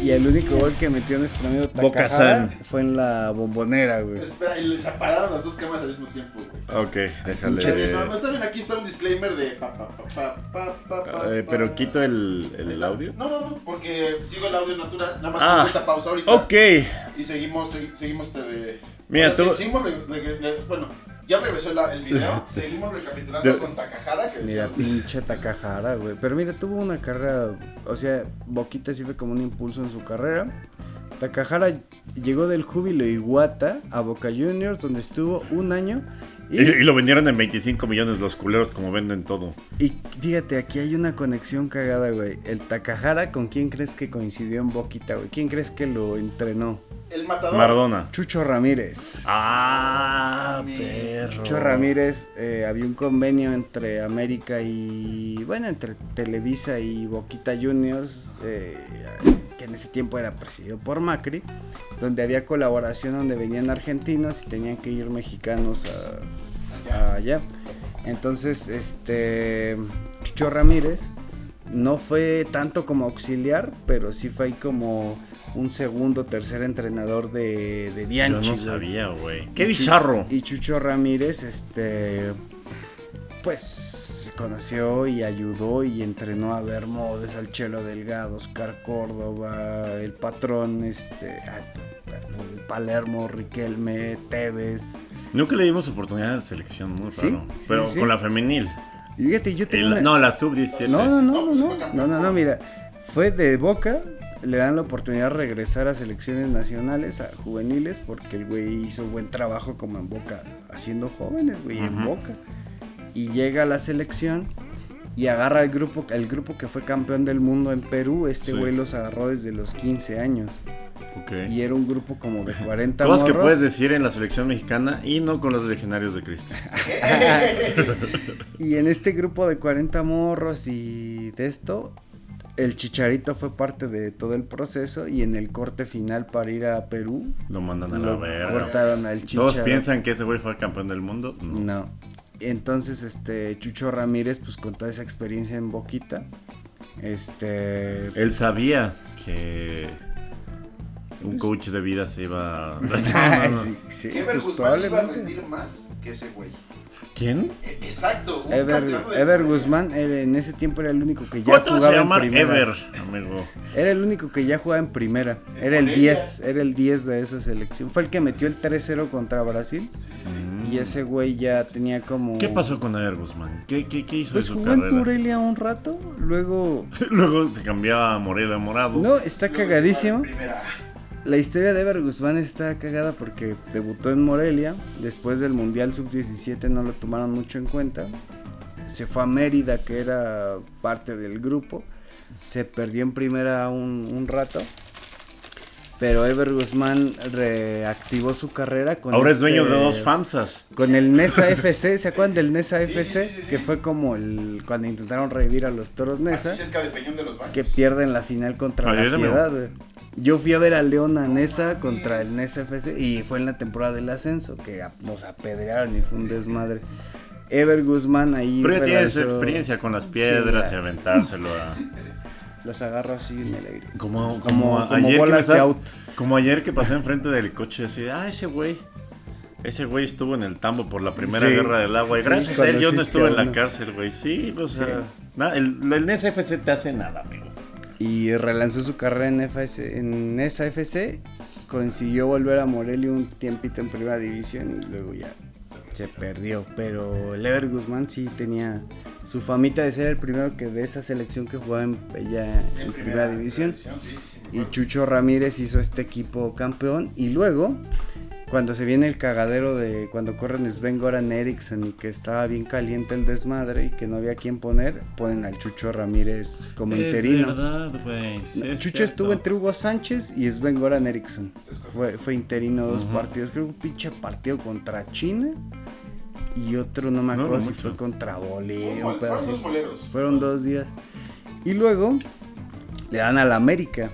el, y el único gol que metió nuestro amigo Boca-san. Takahara fue en la bombonera, güey. Espera, y les apagaron las dos cámaras al mismo tiempo, güey. Ok, Está bien, no, déjale. no está bien, aquí está un disclaimer de pa, pa, pa, pa, pa, pa, pa, Eh, pero quito el, el Está- audio. No, no, no, porque sigo el audio natural, nada más Ah, pongo esta pausa ahorita. Ok. Y seguimos, segui- seguimos este de... Mira, o sea, tú- se- seguimos de, de- de- bueno, ya regresó el, el video, seguimos recapitulando con Takahara, que Mira, decíamos, pinche Takahara, güey. Pero mira, tuvo una carrera, o sea, Boquita sí fue como un impulso en su carrera. Takahara llegó del Júbilo Iguata a Boca Juniors, donde estuvo un año. Y, y lo vendieron en 25 millones los culeros como venden todo. Y fíjate, aquí hay una conexión cagada, güey. El Takahara, ¿con quién crees que coincidió en Boquita, güey? ¿Quién crees que lo entrenó? el matador. Maradona. Chucho Ramírez. Ah, perro. Chucho Ramírez, eh, había un convenio entre América y, bueno, entre Televisa y Boquita Juniors, eh, que en ese tiempo era presidido por Macri, donde había colaboración donde venían argentinos y tenían que ir mexicanos a, a allá. Entonces, este, Chucho Ramírez no fue tanto como auxiliar, pero sí fue ahí como un segundo, tercer entrenador de, de Yo Bianchi. no güey. sabía, güey. Qué bizarro. Y Chucho Ramírez, este, pues conoció y ayudó y entrenó a Bermúdez, al Chelo Delgado, Oscar Córdoba, el patrón, este, Palermo, Riquelme, Tevez. Nunca le dimos oportunidad a la selección, muy Sí, raro. Pero sí. con la femenil. Y fíjate, yo tengo El- una- No, la sub-17. No, no, no, No, no, no, no, no, mira, fue de Boca, le dan la oportunidad de regresar a selecciones nacionales, a juveniles, porque el güey hizo buen trabajo como en Boca, haciendo jóvenes, güey, en Ujú. Boca. Y llega a la selección y agarra el grupo, el grupo que fue campeón del mundo en Perú, este Sí. güey los agarró desde los 15 años. Ok. Y era un grupo como de 40 Cosas que puedes decir en la selección mexicana y no con los legionarios de Cristo. Y en este grupo de 40 morros y de esto, el Chicharito fue parte de todo el proceso y en el corte final para ir a Perú, Lo mandan a la verga. cortaron al Chicharito. Todos piensan que ese güey fue campeón del mundo. No. No. Entonces, este, Chucho Ramírez, pues con toda esa experiencia en Boquita, este... Él sabía que un coach de vida se iba a... sí, sí, Ever pues, Guzmán iba a rendir más que ese güey. ¿Quién? Exacto. un Ever, de Ever. Guzmán él en ese tiempo era el único que ya ¿Cómo te vas a jugaba en primera. Ever, amigo? Era el único que ya jugaba en primera. Era el Morelia. 10, era el 10 de esa selección. Fue el que metió el 3-0 contra Brasil. Y ese güey ya tenía como... ¿Qué pasó con Ever Guzmán? ¿Qué, qué, qué hizo Pues su jugó en? Morelia un rato, luego... Luego se cambiaba a Morelia a Morado. No, está Luego cagadísimo. La historia de Ever Guzmán está cagada porque debutó en Morelia. Después del Mundial Sub-17 no lo tomaron mucho en cuenta. Se fue a Mérida, que era parte del grupo. Se perdió en primera un, un rato. Pero Ever Guzmán reactivó su carrera con Ahora es dueño este- de dos FAMSAs. Con el Nesa FC, ¿se acuerdan del Nesa Sí, FC? sí, sí, sí. Que fue como el cuando intentaron revivir a los toros Nesa Aquí cerca de Peñón de los Baños. que pierden la final contra la. Piedad, güey. Yo fui a ver a Leona Nesa contra el Nesa FC y fue en la temporada del ascenso que a- nos apedrearon y fue un desmadre. Ever Guzmán ahí Pero ya tienes experiencia con las piedras Sí, y aventárselo a... Las agarro así en el aire. Como, Como- como, como ayer que estás- out. como ayer que pasé enfrente del coche así, ah, ese güey. Ese güey estuvo en el tambo por la primera Sí. guerra del agua. Y Sí, gracias a él yo no estuve a en la cárcel, güey. Sí, o sea, na- el, el NSFC te hace nada, amigo. Y relanzó su carrera en, FS, en esa FC. Consiguió volver a Morelia un tiempito en primera división y luego ya se perdió. Pero Lever Guzmán sí tenía su famita de ser el primero que de esa selección que jugaba en, ya en primera división. Y Chucho Ramírez hizo este equipo campeón. Y luego, cuando se viene el cagadero de cuando corren Sven Goran Eriksson y que estaba bien caliente el desmadre y que no había quien poner, ponen al Chucho Ramírez como interino. verdad, sí es Chucho cierto. estuvo entre Hugo Sánchez y Sven Goran Eriksson. Fue, fue interino dos partidos. Creo que un pinche partido contra China. Y otro, no me acuerdo no si mucho. fue contra Bolivia. un Fueron dos así. moleros. Fueron dos días. Y luego le dan al América.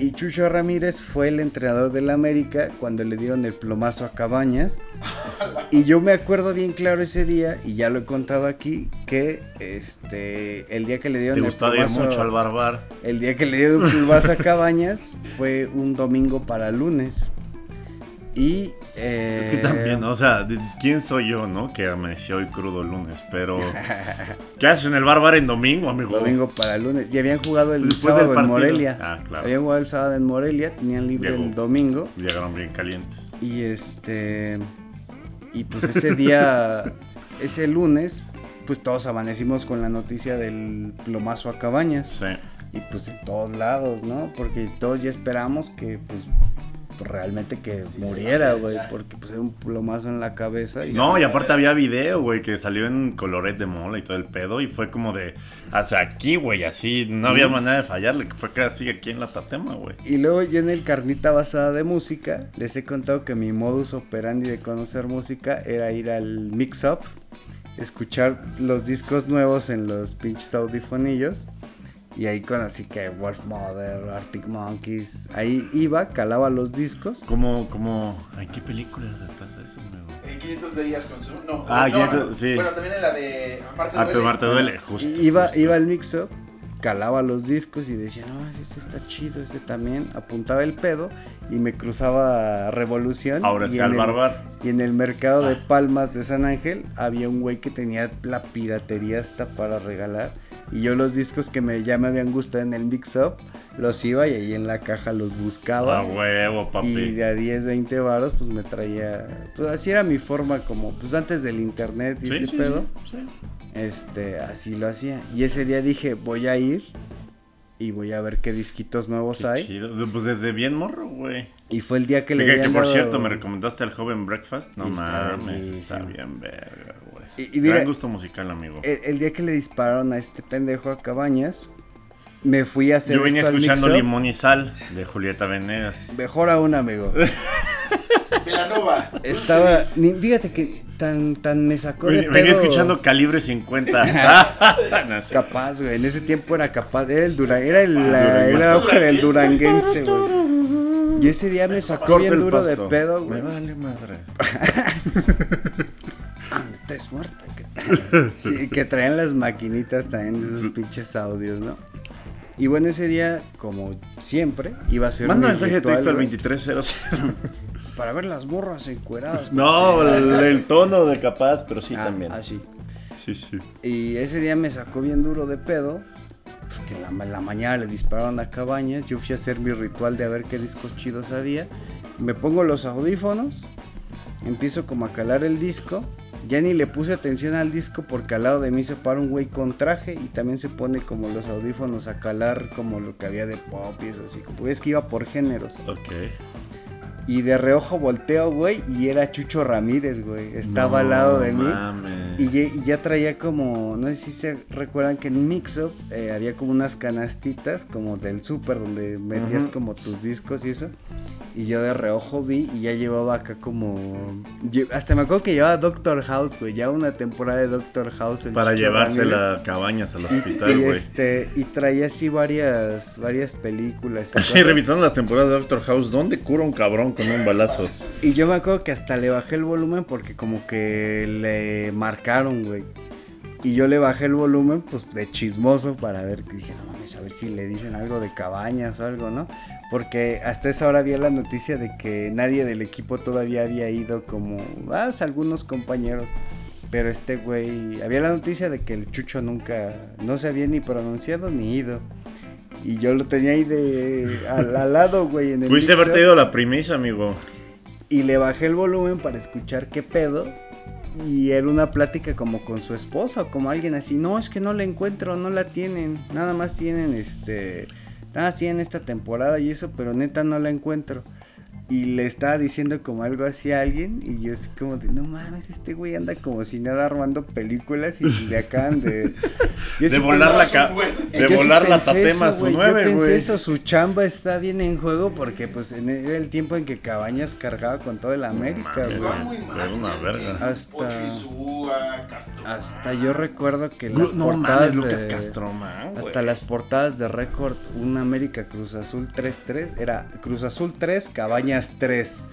Y Chucho Ramírez fue el entrenador del América cuando le dieron el plomazo a Cabañas. Y yo me acuerdo bien claro ese día, y ya lo he contado aquí, que este el día que le dieron Te el plomazo- mucho al barbar. el día que le dieron un pulvazo a Cabañas fue un domingo para lunes. Y. eh, Es que también, o sea, ¿quién soy yo, no? Que amaneció hoy crudo lunes, pero... ¿Qué haces en el barbar en domingo, amigo? Domingo para lunes. Y habían jugado el Después sábado del en. Morelia. Ah, claro. Habían jugado el sábado en Morelia, tenían libre Llegó. el domingo. Llegaron bien calientes. Y este. Y pues ese día, ese lunes, pues todos amanecimos con la noticia del plomazo a Cabañas. Sí. Y pues en todos lados, ¿no? Porque todos ya esperamos que, pues, pues, realmente que muriera, güey. Porque pues era un plomazo en la cabeza. Y, No, y aparte había video, güey, que salió en coloret de mola y todo el pedo. Y fue como de, hasta aquí, güey, así, no había manera de fallarle. que Fue casi aquí en la Tatema, güey. Y luego yo en el carnita basada de música les he contado que mi modus operandi de conocer música era ir al mix up, escuchar los discos nuevos en los pinches audifonillos. Y ahí conocí que Wolf Mother, Arctic Monkeys. Ahí iba, calaba los discos. Como, como, ¿en qué película te pasa eso, amigo? En 500 de días con su. No, Ah, no, 500, no. sí. Bueno, también en la de. Marte Ah, duele. Marte duele, justo. Iba, justo. iba al mix up, calaba los discos y decía, no, este está chido, este también. Apuntaba el pedo y me cruzaba Revolución. Ahora y sí en al el- barbar. Y en el mercado Ah. de Palmas de San Ángel había un güey que tenía la piratería hasta para regalar. Y yo los discos que me, ya me habían gustado en el mix up, los iba y ahí en la caja los buscaba. A huevo, y papi. de a 10, 20 varos pues me traía... Pues así era mi forma como, pues antes del internet y Sí, ese sí, pedo. sí. Este, así lo hacía. Y ese día dije, voy a ir y voy a ver qué disquitos nuevos Qué hay. chido. Pues desde bien morro, güey. Y fue el día que le Que, que por dado- cierto, me recomendaste al joven Breakfast. No Y mames, está bien verga. Y- y mira- Gran gusto musical, amigo. el, el día que le dispararon a este pendejo a Cabañas, me fui a hacer Yo venía escuchando. Limón y Sal de Julieta Venegas. Mejor aún, amigo. Velanova. Estaba, ni- fíjate que tan, tan me sacó de Ven- Venía pedo. escuchando Calibre 50. No sé. Capaz, güey. En ese tiempo era capaz. Era el Dura, era el, la- Duranguense. el auge del duranguense, güey. Y ese día me sacó bien duro de pedo, Me güey. vale madre. Antes muerta que... Sí, que traían las maquinitas también de esos pinches audios, ¿no? Y bueno, ese día, como siempre, iba a ser Manda mi mensaje de texto al güey, 2300. Para ver las morras encueradas. No, el, el tono de capaz, pero sí Ah, también. Así. Sí, sí. Y ese día me sacó bien duro de pedo. Porque en la, ma- la mañana le dispararon a Cabañas. Yo fui a hacer mi ritual de a ver qué discos chidos había. Me pongo los audífonos. Empiezo como a calar el disco. Ya ni le puse atención al disco porque al lado de mí se para un güey con traje y también se pone como los audífonos a calar como lo que había de pop y eso así. Es que iba por géneros. Ok. Y de reojo volteo, güey, y era Chucho Ramírez, güey. Estaba al No lado de mí. mames. Y ya, y ya traía como, no sé si se recuerdan que en Mixup eh, había como unas canastitas como del super donde metías Ujú. como tus discos y eso. Y yo de reojo vi y ya llevaba acá como... Hasta me acuerdo que llevaba Doctor House, güey. Ya una temporada de Doctor House. el Para Chucho llevársela a cabañas al Y, hospital, y güey. este, y traía así varias, varias películas. y revisando las temporadas de Doctor House, ¿dónde cura un cabrón con un balazo? Y yo me acuerdo que hasta le bajé el volumen porque como que le marcaron, güey. Y yo le bajé el volumen, pues de chismoso para ver, dije, no mames, a ver si le dicen algo de cabañas o algo, ¿no? Porque hasta esa hora había la noticia de que nadie del equipo todavía había ido como, ah, algunos compañeros. Pero este güey, había la noticia de que el Chucho nunca, no se había ni pronunciado ni ido. Y yo lo tenía ahí de al, al lado, güey, en el Pudiste mixer, haberte ido a la primicia, amigo. Y le bajé el volumen para escuchar qué pedo. Y era una plática como con su esposa o como alguien así. No, es que no la encuentro, no la tienen. Nada más tienen este. Nada más tienen esta temporada y eso, pero neta no la encuentro. Y le estaba diciendo como algo así a alguien. Y yo así como de, no mames, este güey anda como si nada armando películas y le acaban de. Yo De volar la, ca- de yo sí volar la tatema a eso, su güey, nueve, Yo pensé güey. eso, su chamba está bien en juego porque pues en el, era el tiempo en que Cabañas cargaba con todo el América, mames, güey. Va muy mal. Era una verga. Hasta-. Hasta yo recuerdo que las No portadas mames, Lucas de- Castromán, güey. hasta las portadas de récord un América Cruz Azul 3-3 era Cruz Azul 3, Cabañas 3.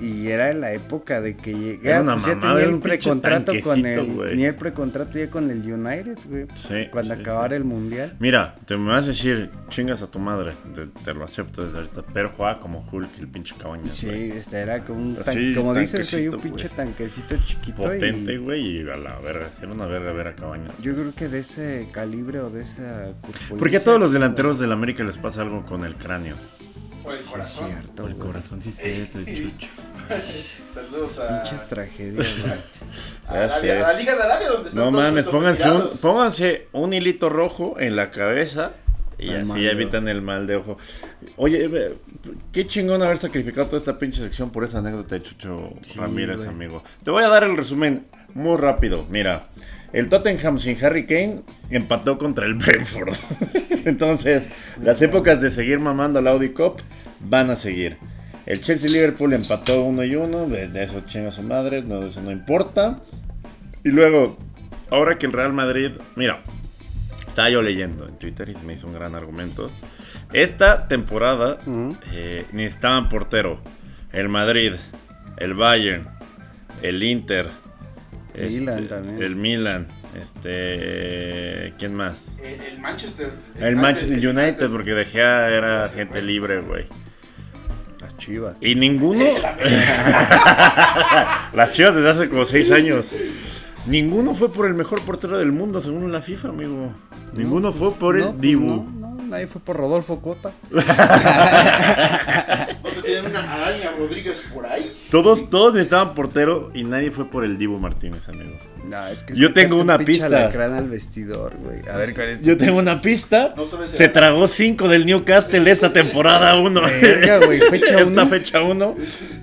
Y era en la época de que llegaba, Era una pues, ya tenía el precontrato con el güey. ni el precontrato ya con el United, güey. Sí, Cuando sí, acabara sí. el mundial. Mira, te me vas a decir, chingas a tu madre, te, te lo acepto desde ahorita, pero jugaba como Hulk, el pinche cabañas, Sí, este era como un tan- Así, como dices, güey, un pinche tanquecito chiquito Potente, y güey, y a la verga, era una verga ver a cabañas. yo creo que de ese calibre o de esa corpulencia. ¿Por qué a todos los delanteros del América les pasa algo con el cráneo? O el Sí, es corazón. cierto, el corazón sí cierto, chucho. Saludos a, Pinches tragedias, güey. a Arabia- a la Liga de Arabia donde están No todos mames, pónganse un, pónganse un hilito rojo en la cabeza y así evitan el mal de ojo. Oye, qué chingón haber sacrificado toda esta pinche sección por esa anécdota de Chucho Sí, Ramírez, güey. amigo. Te voy a dar el resumen muy rápido. Mira, el Tottenham sin Harry Kane empató contra el Brentford. Entonces, las épocas de seguir mamando al Audi Cup van a seguir. El Chelsea Liverpool empató uno y uno, de, de eso chinga su madre, no, eso no importa. Y luego, ahora que el Real Madrid, mira, estaba yo leyendo en Twitter y se me hizo un gran argumento. Esta temporada Ujú. eh, necesitaban portero. El Madrid, el Bayern, el Inter, Milan este, también. el Milan, este, ¿quién más? El, el Manchester. El Manchester United, porque De Gea era gente libre, güey. Las chivas. Y ninguno. Las chivas desde hace como 6 años. Ninguno fue por el mejor portero del mundo, según la FIFA, amigo. Ninguno fue por No, el pues Dibu. No, no, nadie fue por Rodolfo Cota. ¿No te tienen una araña Rodríguez por ahí? Todos, todos necesitaban portero y nadie fue por el Dibu Martínez, amigo. No, es que Yo tengo una pista. alacrán al vestidor, güey. A ver, ¿cuál es Yo tengo una pista. No sabes Se tragó 5 del Newcastle esta temporada 1. Verga, güey, fecha Esta uno. fecha 1.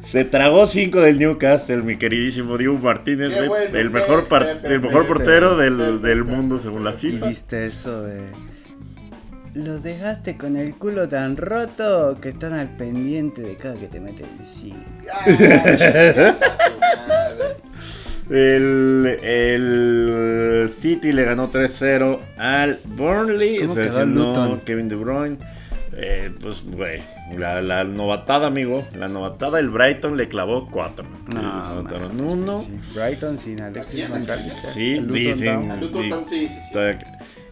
Se tragó 5 del Newcastle, mi queridísimo Dibu Martínez, güey. bueno, el mejor, el mejor portero del, del mundo según la Y FIFA. viste eso de. Lo dejaste con el culo tan roto que están al pendiente de cada que te meten sí. El, el City le ganó 3-0 al Burnley. ¿Cómo Se quedó? Kevin De Bruyne. Eh, pues, güey, la, la novatada, amigo. La novatada, el Brighton le clavó 4. No, sí. Brighton sin Alexis. McAllister. Sí, dicen. Luton Town, sí, sí, sí.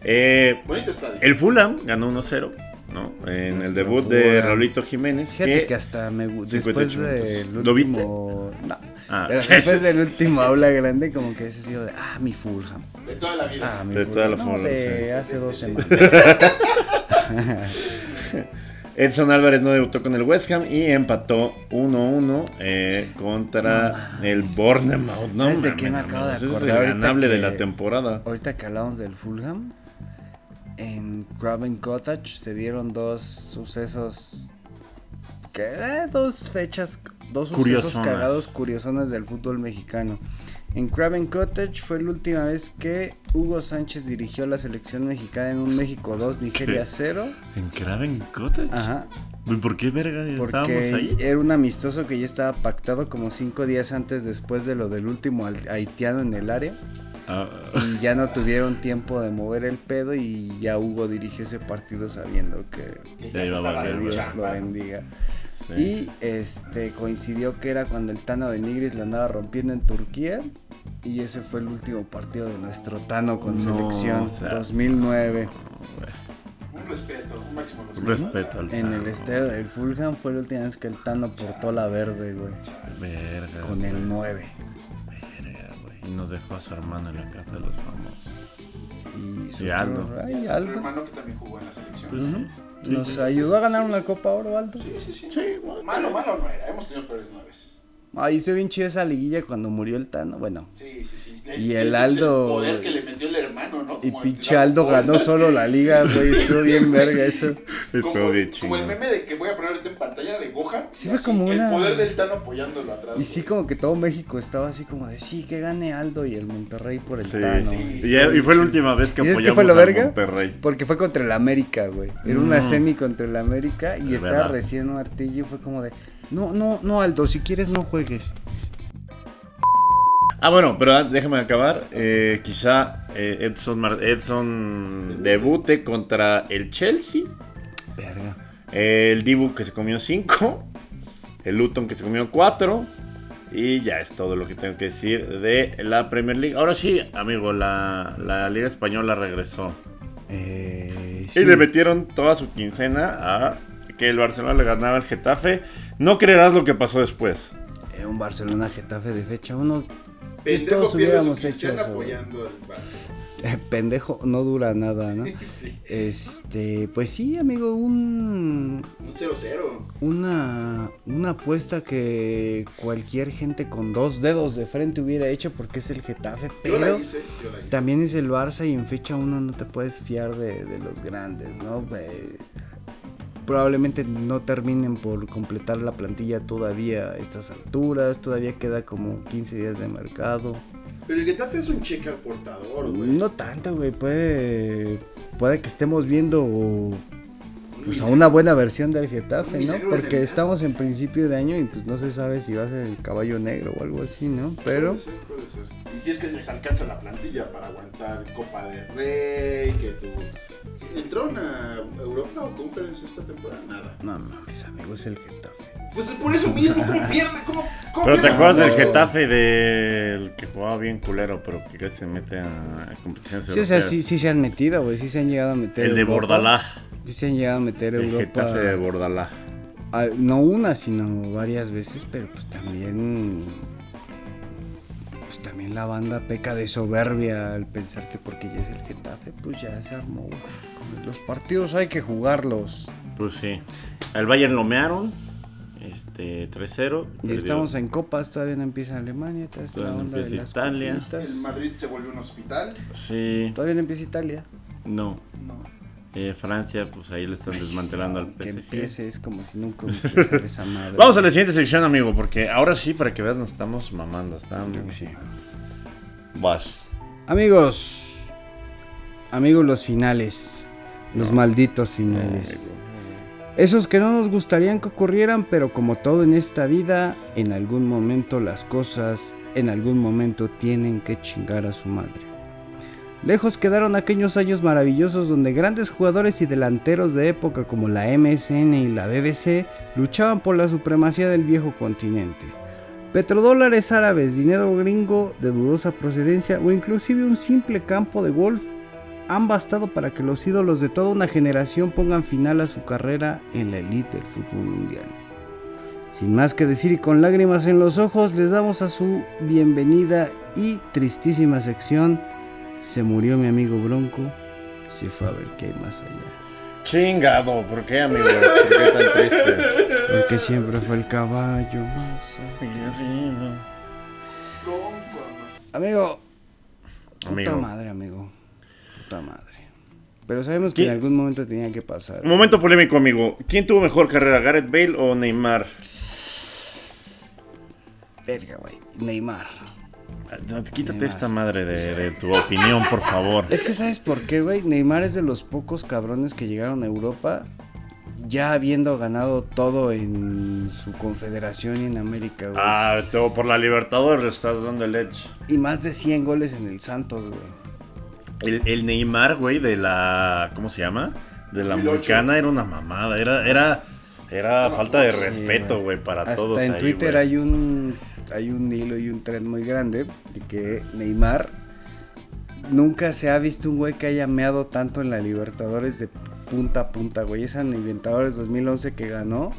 Está- eh, Bonito estadio. el Fulham ganó 1-0, ¿no? En el Nuestro debut de. Raulito Jiménez. Fíjate que- que hasta me gu- 58 después del ¿Lo viste? último. No. Ah. Pero después del último aula grande, como que ese sido de. Ah, mi Fulham. De toda la vida. Ah, mi De Fulham. toda la No, Fulham, de sí. hace dos semanas. Edson Álvarez no debutó con el West Ham y empató 1-1 eh, contra el Bournemouth. No, ¿Sabes de qué me acabo de acordar es el ganable de la temporada. Ahorita que hablamos del Fulham, en Craven Cottage se dieron dos sucesos. Que, eh, dos fechas, dos sucesos Curiosonas. cagados curiosones del fútbol mexicano. En Craven Cottage fue la última vez que Hugo Sánchez dirigió la selección mexicana en un México 2, Nigeria 0. ¿En Craven Cottage? Ajá. ¿Por qué verga estábamos Porque ahí? era un amistoso que ya estaba pactado como cinco días antes después de lo del último haitiano en el área. Y ya no tuvieron tiempo de mover el pedo y ya Hugo dirigió ese partido sabiendo que, Que Ya iba a estaba valer, de Dios lo bendiga. sí. Y este coincidió que era cuando el Tano de Nigris lo andaba rompiendo en Turquía. Y ese fue el último partido de nuestro Tano con No selección seas 2009. Un respeto, un máximo Un respeto. respeto al En el Tano. estadio del Fulham fue la última vez que el Tano portó la verde, güey. Verga. Con el 9. Y nos dejó a su hermano en la casa de los famosos. Y, su Y Aldo. Ay, Aldo. hermano que también jugó en la selección. Pues sí. Sí, Nos sí, sí. ayudó a ganar una Copa Oro, Aldo. Sí, sí, sí. Sí, bueno. Malo, malo no era. Hemos tenido peores nueves. Ay, hizo bien chido esa liguilla cuando murió el Tano. Bueno, Sí, sí, sí. Y el Aldo- poder que le metió el hermano, ¿no? y Como el pinche Aldo ganó solo la liga, güey. Estuvo bien verga eso. Estuvo Como, bien como el meme de que voy a poner ahorita en pantalla de Gohan. Sí, fue así, como una- El poder del Tano apoyándolo atrás. Y sí, güey. como que todo México estaba así como de sí, que gane Aldo y el Monterrey por el Sí, Tano. sí. Y, ya- y fue la última vez que ¿Y es apoyamos que fue lo verga? Monterrey. Porque fue contra el América, güey. Era una Mm. semi contra el América y Es estaba verdad. recién martillo y fue como de no, no, no, Aldo, si quieres no juegues. Ah, bueno, pero déjame acabar. Eh, quizá eh, Edson, Mar- Edson debute contra el Chelsea. Verga. El Dibu que se comió 5. El Luton que se comió 4. Y ya es todo lo que tengo que decir de la Premier League. Ahora sí, amigo, la, la Liga Española regresó. Eh, Y sí. le metieron toda su quincena a que el Barcelona le ganaba al Getafe. No creerás lo que pasó después. Eh, un Barcelona Getafe de fecha 1. Pendejo todos hubiéramos hecho eso, apoyando al. Eh, pendejo no dura nada, ¿no? Sí. Este, pues sí, amigo, un Un 0-0. una una apuesta que cualquier gente con dos dedos de frente hubiera hecho porque es el Getafe, Yo la pero hice, yo la hice. también es el Barça y en fecha 1 no te puedes fiar de, de los grandes, ¿no? Eh, probablemente no terminen por completar la plantilla todavía a estas alturas, todavía queda como 15 días de mercado. Pero el Getafe es un cheque al portador, güey. No tanto, güey, puede puede que estemos viendo pues a una buena versión del Getafe, ¿no? Porque estamos en principio de año y pues no se sabe si va a ser el caballo negro o algo así, ¿no? Pero Puede ser, puede ser. Y si es que les alcanza la plantilla para aguantar Copa de Rey, que tú... ¿Entraron a Europa o Conference esta temporada? Nada. no mames, amigo, es el Getafe. Pues es por eso mismo, ¿cómo pierde? ¿Cómo, cómo Pero te acuerdas del. Getafe del que jugaba bien culero, pero que casi se mete a, competiciones Sí, o sea, europeas. sí, sí se han metido, güey, sí se han llegado a meter El de Europa. Bordalá. Se han llegado a meter El Europa. Getafe de Bordalá. a- no una, sino varias veces, pero pues también pues también la banda peca de soberbia al pensar que porque ya es el Getafe, pues ya se armó. Los partidos hay que jugarlos. Pues sí. Al Bayern lo mearon. Este, 3-0. Y perdió. estamos en copas, todavía no empieza Alemania, todavía no empieza las Italia. El Madrid se volvió un hospital. Sí. Todavía no empieza Italia. No. No. Eh, Francia, pues ahí le están desmantelando al PSG. es como si nunca hubiera esa madre. Vamos a la siguiente sección, amigo, porque ahora sí, para que veas, nos estamos mamando. Estamos... Vas. Amigos, amigos los finales, los malditos finales. Esos que no nos gustarían que ocurrieran, pero como todo en esta vida, en algún momento las cosas, en algún momento tienen que chingar a su madre. Lejos quedaron aquellos años maravillosos donde grandes jugadores y delanteros de época como la MSN y la BBC luchaban por la supremacía del viejo continente. Petrodólares árabes, dinero gringo de dudosa procedencia o inclusive un simple campo de golf han bastado para que los ídolos de toda una generación pongan final a su carrera en la elite del fútbol mundial. Sin más que decir y con lágrimas en los ojos, les damos a su bienvenida y tristísima sección. Se murió mi amigo Bronco, se fue a ver qué hay más allá. Chingado, ¿por qué, amigo? ¿Por qué tan triste? Porque siempre fue el caballo más. Además. Amigo, puta Amigo. madre, amigo. Puta madre. Pero sabemos que ¿Qué? en algún momento tenía que pasar. Un momento polémico, amigo. ¿Quién tuvo mejor carrera, Gareth Bale o Neymar? Verga, güey. Neymar. No, quítate Neymar. esta madre de, de tu opinión, por favor. Es que sabes por qué, güey. Neymar es de los pocos cabrones que llegaron a Europa ya habiendo ganado todo en su confederación y en América, güey. Ah, todo por la Libertadores le estás dando el edge. Y más de 100 goles en el Santos, güey. El, el Neymar, güey, de la. ¿Cómo se llama? De la 2008. Mexicana era una mamada. Era, era, era falta de respeto, güey, para Hasta todos. en ahí, Twitter güey. hay un hay un hilo y un tren muy grande de que Neymar nunca se ha visto un güey que haya meado tanto en la Libertadores de punta a punta, güey. Esa Libertadores 2011 que ganó,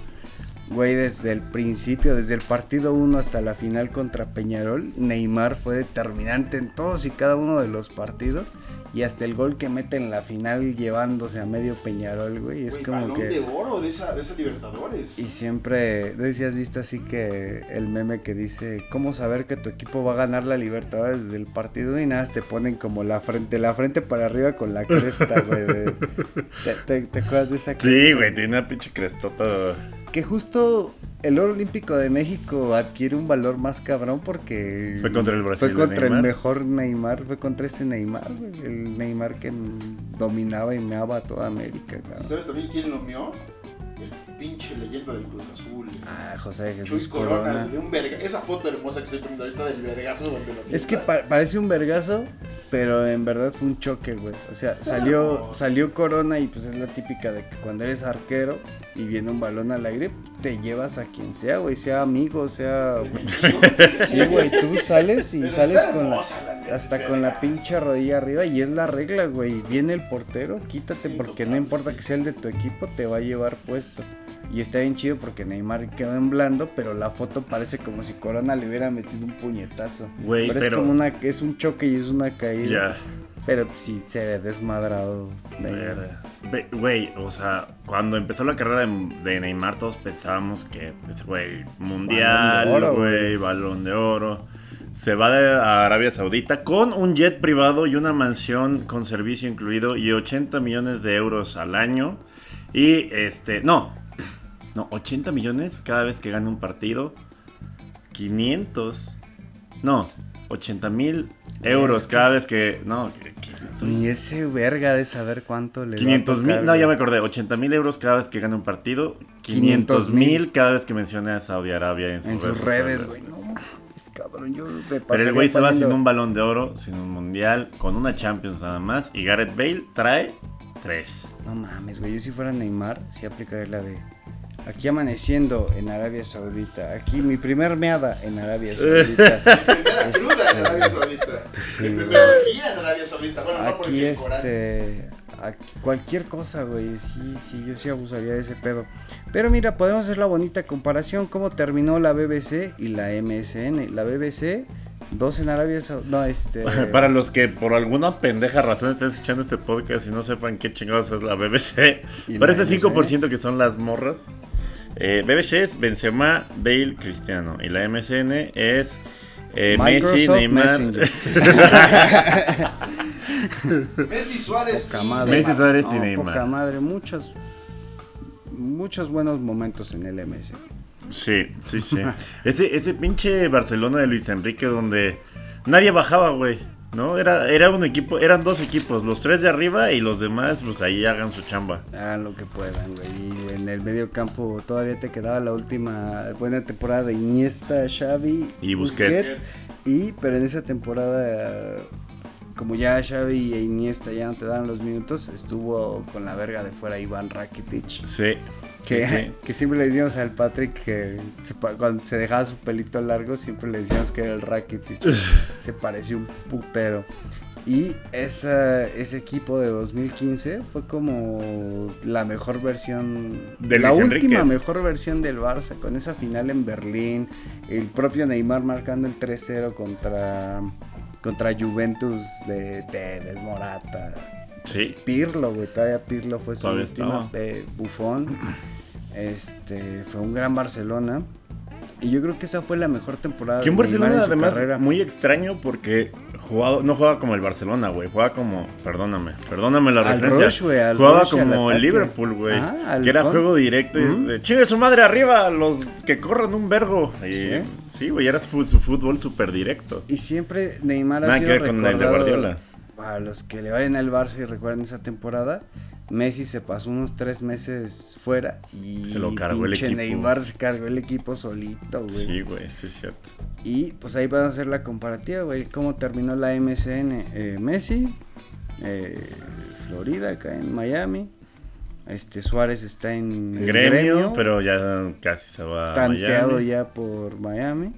Güey, desde el principio, desde el partido 1 hasta la final contra Peñarol, Neymar fue determinante en todos y cada uno de los partidos. Y hasta el gol que mete en la final llevándose a medio Peñarol, güey. Es Güey, como balón que... de oro de esa, de esa Libertadores. Y siempre, no sé si has visto así que el meme que dice, ¿cómo saber que tu equipo va a ganar la Libertadores desde el partido? Y nada, te ponen como la frente, la frente para arriba con la cresta, güey. de- ¿Te, te, te acuerdas de esa Sí, cresta? güey, tiene una pinche crestota. Que justo el oro olímpico de México adquiere un valor más cabrón porque... Fue contra el Brasil Fue contra el Neymar. mejor Neymar, fue contra ese Neymar, güey. El Neymar que dominaba y meaba a toda América, ¿Y cabrón. sabes también quién lo mió? Pinche leyenda del Cruz Azul. Ah, José Chuy Jesús Corona, Corona. de un verga. Esa foto hermosa que estoy poniendo ahorita del vergazo donde lo Es que pa- parece un vergazo, pero en verdad fue un choque, güey. O sea, salió, salió Corona y pues es la típica de que cuando eres arquero y viene un balón al aire, te llevas a quien sea, güey, sea amigo, sea... Sí, güey, tú sales y Pero sales con la... Hasta con la pinche rodilla arriba y es la regla, güey. Viene el portero, quítate Sí, porque no importa que sea el de tu equipo, te va a llevar puesto. Y está bien chido porque Neymar quedó en blando, pero la foto parece como si Corona le hubiera metido un puñetazo. Güey, pero, pero- es como una, es un choque y es una caída. Ya. Pero sí se ve desmadrado. Neymar. Güey, o sea, cuando empezó la carrera de, de Neymar, todos pensábamos que ese güey mundial, güey, balón de oro. Se va de a Arabia Saudita con un jet privado y una mansión con servicio incluido y 80 millones de euros al año. Y este, no, no, 80 millones cada vez que gana un partido. 500, no, 80 mil euros Es que cada es- vez que, no, que- que estoy- Ni ese verga de saber cuánto le va a 500 mil, no, ya me acordé, 80 mil euros cada vez que gana un partido, 500 500 mil cada vez que menciona a Saudi Arabia en sus, En sus redes güey. No mames, cabrón. Yo Pero el güey se va sin un balón de oro, sin un mundial, con una Champions nada más, y Gareth Bale trae tres. No mames, güey. Yo si fuera Neymar, sí aplicaría la de. Aquí amaneciendo en Arabia Saudita. Aquí mi primer meada en Arabia Saudita. Primera cruda en Arabia Saudita. Sí, El güey. primer día en Arabia Saudita. Bueno, no Aquí porque Corán. este. aquí- cualquier cosa, güey. Sí, sí, yo sí abusaría de ese pedo. Pero mira, podemos hacer la bonita comparación. Cómo terminó la BBC y la MSN. La BBC, dos en Arabia Saudita. No, este. Para los que por alguna pendeja razón estén escuchando este podcast y no sepan qué chingados es la BBC, ¿Y la para ese MSN? 5% que son las morras, eh, BBC es Benzema, Bale, Cristiano, y la MSN es eh, Messi, Neymar. Messi Suárez. Poca madre. Messi, Neymar. Suárez y No, Neymar. Poca madre, muchos. Muchos buenos momentos en el MS. Sí, sí, sí. ese, ese pinche Barcelona de Luis Enrique donde nadie bajaba, güey. ¿No? Era, era un equipo, eran dos equipos, los tres de arriba y los demás, pues ahí hagan su chamba. Hagan lo que puedan, güey. Y en el medio campo todavía te quedaba la última buena temporada de Iniesta, Xavi Y Busquets. Y, pero en esa temporada, como ya Xavi e Iniesta ya no te daban los minutos, estuvo con la verga de fuera Iván Rakitic. Sí. Que, sí, sí. que siempre le decíamos al Patrick que se cuando se dejaba su pelito largo, siempre le decíamos que era el Rakitic. se pareció un putero. Y esa, ese equipo de 2015 fue como la mejor versión, De la Luis última Enrique. mejor versión del Barça, con esa final en Berlín, el propio Neymar marcando el 3-0 contra, contra Juventus de Tevez, Morata, Sí. Pirlo, güey, todavía Pirlo fue su Todavía última eh, bufón. Este, fue un gran Barcelona. Y yo creo que esa fue la mejor temporada Que un Barcelona en además carrera. muy extraño porque jugado, no juega como el Barcelona, güey. Juega como, perdóname, perdóname la Al referencia. rush, Jugaba rush y como el. Liverpool, güey. Al Que era con- juego directo y es de, chingue su madre arriba, los que corran un vergo. Y, Sí. sí, güey, era su, su fútbol súper directo. Y siempre Neymar ha Nada que sido ver con el de Guardiola. Para los que le vayan al Barça y recuerden esa temporada, Messi se pasó unos tres meses fuera y Se lo cargó el pinche equipo. Neymar se cargó el equipo solito, güey. Sí, güey, sí es cierto. Y pues ahí van a hacer la comparativa, güey. Cómo terminó la MSN. Eh, Messi, eh, Florida, acá en Miami. Este Suárez está en el Gremio, pero ya casi se va a tanteado Miami. ya por Miami.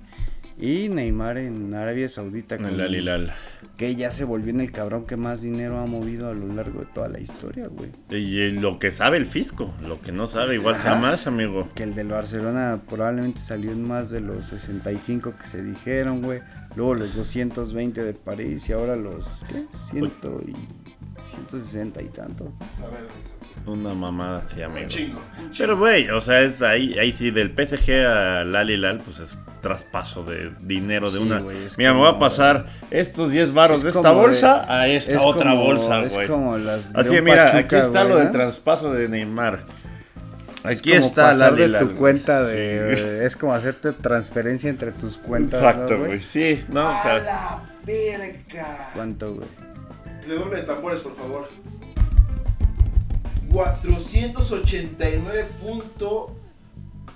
Y Neymar en Arabia Saudita. Con- el Al Hilal. Que ya se volvió en el cabrón que más dinero ha movido a lo largo de toda la historia, güey. Y lo que sabe el fisco, lo que no sabe, igual sea más, amigo. Que el del Barcelona probablemente salió en más de los 65 que se dijeron, güey. Luego los 220 de París y ahora los, ¿qué? 100 y 160 y tantos. A ver, Una mamada así, amigo. un chingo. un chingo. Pero, güey, o sea, es ahí, ahí sí, del PSG al Al Hilal, pues es traspaso de dinero de Sí, una. es Mira, me voy a pasar estos 10 varos Es de esta de- bolsa a esta es otra como- bolsa, es güey. como las de Así, un mira, Pachuca, aquí está lo del traspaso de Neymar. Es Aquí como está pasar de tu güey. cuenta Sí. de... Es como hacerte transferencia entre tus cuentas, Exacto, ¿no, güey. Sí, no, o ¡A la verga! ¿Cuánto, güey? Redoble de tambores, por favor. 489 punto...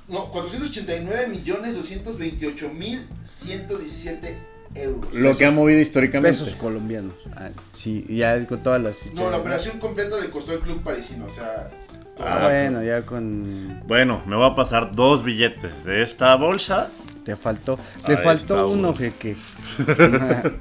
No, 489 millones 228 mil 117 euros. Lo que ha movido históricamente. Pesos colombianos. Ah, sí, ya con todas las fichas. No, la operación completa le costó el club parisino, o sea... Ah, bueno, ya con... Bueno, me voy a pasar dos billetes de esta bolsa. Te faltó... Te faltó uno, jeque.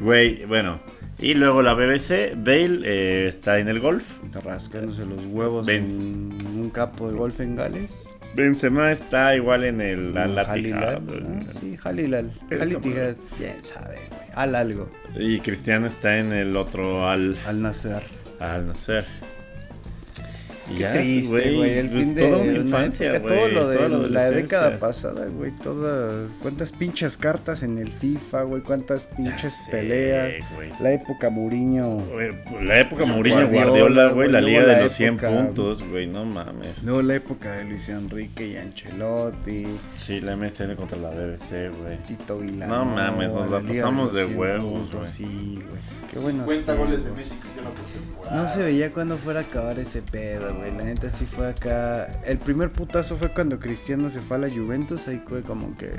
Güey, bueno. Y luego la BBC, Bale eh, está en el golf. Rascándose los huevos Benz. en un campo de golf en Gales. Benzema está igual en el Al Halilal, ¿no? Sí, Halilal. Esa Al madre. Ittihad, bien sabe, güey. Al algo. Y Cristiano está en el otro Al, Al nacer. al Nacer. Qué ya, triste, güey. El pues fin de toda una una infancia, güey. Todo lo de toda la década pasada, güey. Todas. ¿Cuántas pinches cartas en el FIFA, güey? ¿Cuántas pinches sé, peleas? La época Mourinho. Güey, La época Mourinho Guardiola, güey, la liga de los 100 época- puntos, güey, no mames. Luego la época de Luis Enrique y Ancelotti. Sí, la MSN contra la BBC, güey. Tito Vilano. No mames, nos la pasamos de huevos, güey. Sí, güey. Qué bueno. 50 goles de Messi y Cristiano por temporada. No se veía cuándo fuera a acabar ese pedo, güey. La neta sí fue acá. El primer putazo fue cuando Cristiano se fue a la Juventus. Ahí fue como que.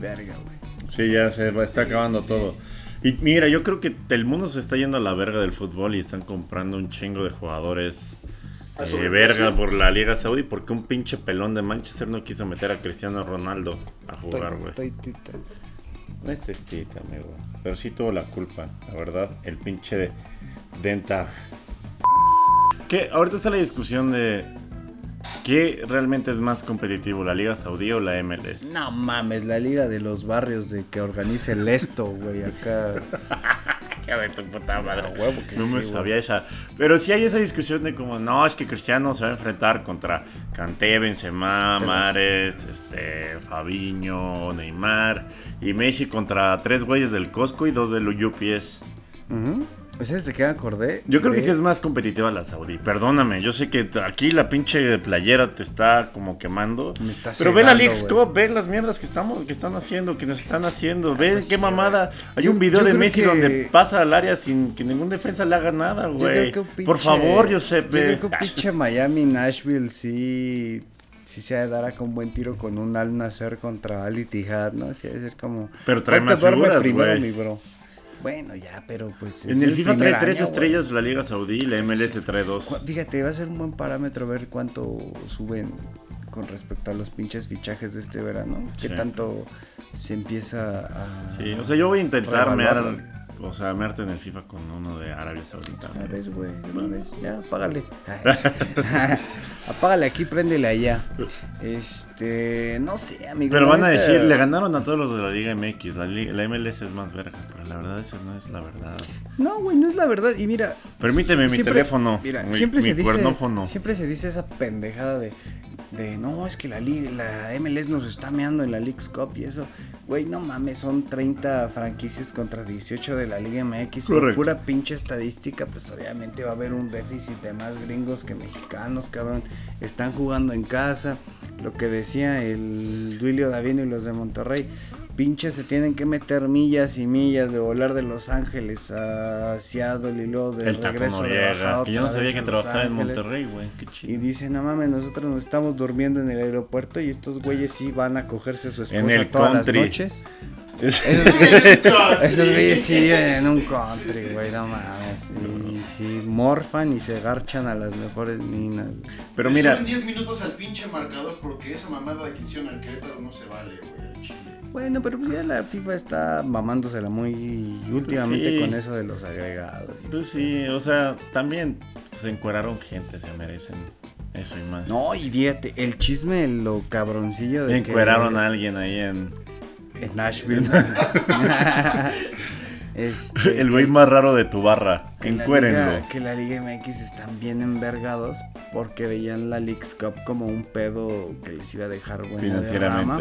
Verga, güey. Sí, ya se va, está acabando todo. Y mira, yo creo que el mundo se está yendo a la verga del fútbol y están comprando un chingo de jugadores ¿A eh, verga por la Liga Saudí porque un pinche pelón de Manchester no quiso meter a Cristiano Ronaldo a jugar, güey. No es cestita, amigo. Pero sí tuvo la culpa, la verdad. El pinche de Denta. Que ahorita está la discusión de qué realmente es más competitivo, la Liga Saudí o la MLS. No mames, la liga de los barrios de que organice el esto, güey. Acá. De tu puta madre. huevo que no me sabía esa. Pero sí hay esa discusión de como, no, es que Cristiano se va a enfrentar contra Kanté, Benzema, Mares, este, Fabiño, Neymar y Messi contra tres güeyes del Costco y dos del UPS. Ujú. ¿Sabes de qué me acordé? Yo creo que sí es más competitiva la Saudí. Perdóname, yo sé que aquí la pinche playera te está como quemando. Me está pero ve la cegando, League güey. Cup, ve las mierdas que estamos, que están haciendo, que nos están haciendo. Ve pues qué mamada. Hay Yo- un video yo de Messi que- donde pasa al área sin que ningún defensa le haga nada, Yo güey. Por favor, Yo Giuseppe. creo que un pinche Miami, Nashville, sí. Sí se dará con buen tiro con un Al Nacer contra Al Ittihad, ¿no? Sí, debe ser como. Pero trae más figuras, güey. Bueno, ya, pero pues. En el FIFA trae tres año, estrellas la Liga Saudí y la MLS trae dos. Fíjate, va a ser un buen parámetro ver cuánto suben con respecto a los pinches fichajes de este verano. Sí. Qué tanto se empieza a. Sí, o sea, yo voy a intentar mear, o sea, mearte en el FIFA con uno de Arabia Saudita. Una vez, güey, una vez, ya, apágale. apágale aquí, préndele allá. Este, no sé, amigo. Pero van a decir, le ganaron a todos los de la Liga MX. La, la MLS es más verga, pero la verdad esa no es la verdad. No, güey, no es la verdad. Y mira. Permíteme mi teléfono, Mira, mi- siempre mi se dice. Siempre se dice esa pendejada de. De no, es que la, liga, la MLS nos está meando en la League's Cup y eso. Güey, no mames, son 30 franquicias contra 18 de la Liga MX. Por pura pinche estadística, pues obviamente va a haber un déficit de más gringos que mexicanos, cabrón. Están jugando en casa. Lo que decía el Duilio Davino y los de Monterrey. Pinches se tienen que meter millas y millas de volar de Los Ángeles a Seattle y luego de el regreso de bajada que yo no sabía que trabajaba en. Monterrey, güey. Qué Y chido. dice, no mames, nosotros nos estamos durmiendo en el aeropuerto y estos güeyes sí van a cogerse a su esposa En el todas country. las noches. Esos güeyes, esos güeyes sí viven en un country, güey, no mames. Y sí, morfan y se garchan a las mejores minas. Pero Le mira, suben 10 minutos al pinche marcador porque esa mamada de que hicieron al Querétaro no se vale, güey, al chile. Bueno, pero pues ya la FIFA está mamándosela muy últimamente Sí. con eso de los agregados. pues sí, o sea, también se encueraron gente, se merecen eso y más. No, y fíjate, el chisme, lo cabroncillo de que- Encueraron a alguien ahí en... En Nashville. Este, El güey más raro de tu barra. que la Encuérenlo. Liga- que la Liga MX están bien envergados porque veían la Leagues Cup como un pedo que les iba a dejar buena derrama.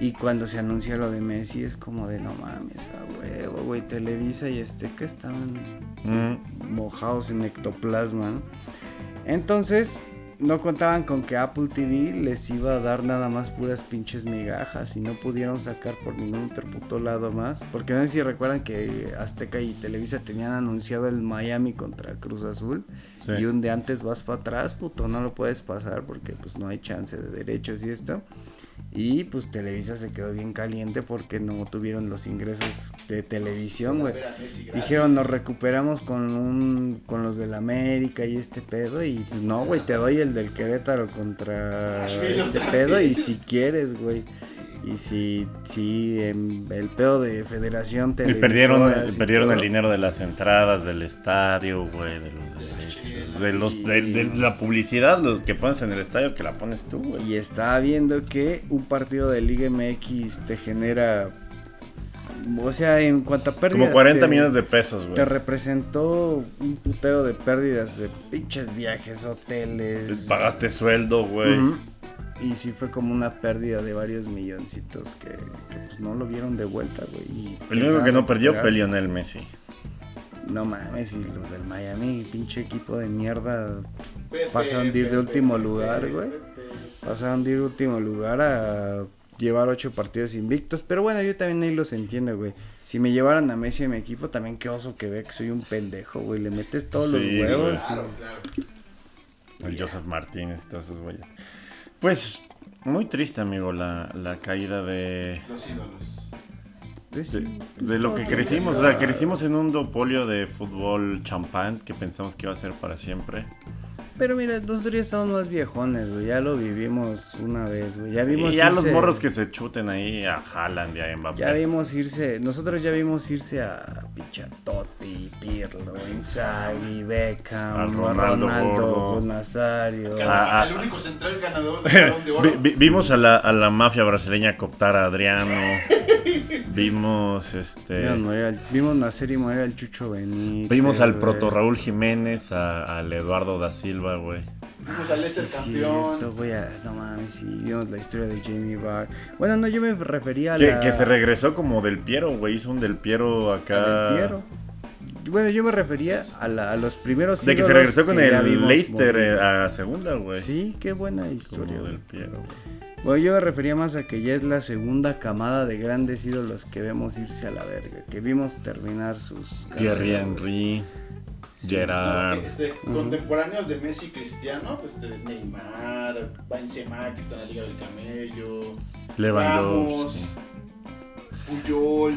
Y cuando se anuncia lo de Messi es como de no mames, a huevo, güey, Televisa y este que estaban Mm, mojados en ectoplasma. ¿no? Entonces, no contaban con que Apple TV les iba a dar nada más puras pinches migajas y no pudieron sacar por ningún otro puto lado más. Porque no sé si recuerdan que Azteca y Televisa tenían anunciado el Miami contra Cruz Azul. Sí. Y un de antes vas para atrás, puto, no lo puedes pasar porque pues no hay chance de derechos y esto. Y pues Televisa se quedó bien caliente porque no tuvieron los ingresos de televisión, güey. Dijeron, nos recuperamos con un con los del América y este pedo y pues no, güey, te doy el del Querétaro contra este pedo y si quieres, güey. Y si si em, el pedo de Federación Y perdieron, perdieron el dinero de las entradas del estadio, güey, de los derechos, de, los, de, de la publicidad los que pones en el estadio que la pones tú, güey. Y estaba viendo que un partido de Liga MX te genera o sea, en cuanto a pérdidas Como 40 te- millones de pesos, Te güey. representó un puteo de pérdidas de pinches viajes, hoteles. Pagaste sueldo, güey. Y sí fue como una pérdida de varios milloncitos que, que, pues no lo vieron de vuelta, güey. y El único que no perdió fue. Lionel Messi. No mames, y los del Miami, pinche equipo de mierda, pasaron de ir de último lugar, güey. Pasaron de ir de último lugar a llevar ocho partidos invictos. Pero bueno, yo también ahí los entiendo, güey. Si me llevaran a Messi a mi equipo, también qué oso que ve que soy un pendejo, güey. Le metes todos Sí, los huevos. Claro, claro. El Joseph Martínez y todos esos güeyes. Pues, muy triste, amigo, la, la caída de, Los ídolos. De, de lo que crecimos. O sea, crecimos en un dopolio de fútbol champán que pensamos que iba a ser para siempre. Pero mira, nosotros ya estamos más viejones, güey. Ya lo vivimos una vez, güey. Ya vimos y ya los morros que se chuten ahí a Haaland y a Mbappé. Ya vimos irse, nosotros ya vimos irse a pinche Totti, Pirlo, Inzaghi, Beckham, Al Ronaldo, Ronaldo. Nazario. El único central ganador del de oro. Vi- vi- vimos a la, a la mafia brasileña cooptar a Adriano. Vimos este. Vimos, morir vimos nacer y morir al Chucho Benítez. Vimos al proto Raúl Jiménez, a- al Eduardo da Silva, güey. Vimos al Leicester Sí, campeón. cierto, ah, no mames, sí, vimos la historia de Jamie Barr. Bueno, no, yo me refería a Que, la... que se regresó como del Piero, güey. Hizo un del Piero acá. Del Piero. Bueno, yo me refería a, la- a los primeros De que se regresó con el Leicester morir. eh, a segunda, güey. Sí, qué buena Como historia. del Piero, güey. Bueno, yo me refería más a que ya es la segunda camada de grandes ídolos que vemos irse a la verga, que vimos terminar sus Thierry carreras, Gerard. este, Contemporáneos de Messi y Cristiano, este, Neymar, Benzema que está en la Liga del Camello, Lewandowski. Ramos, Puyol.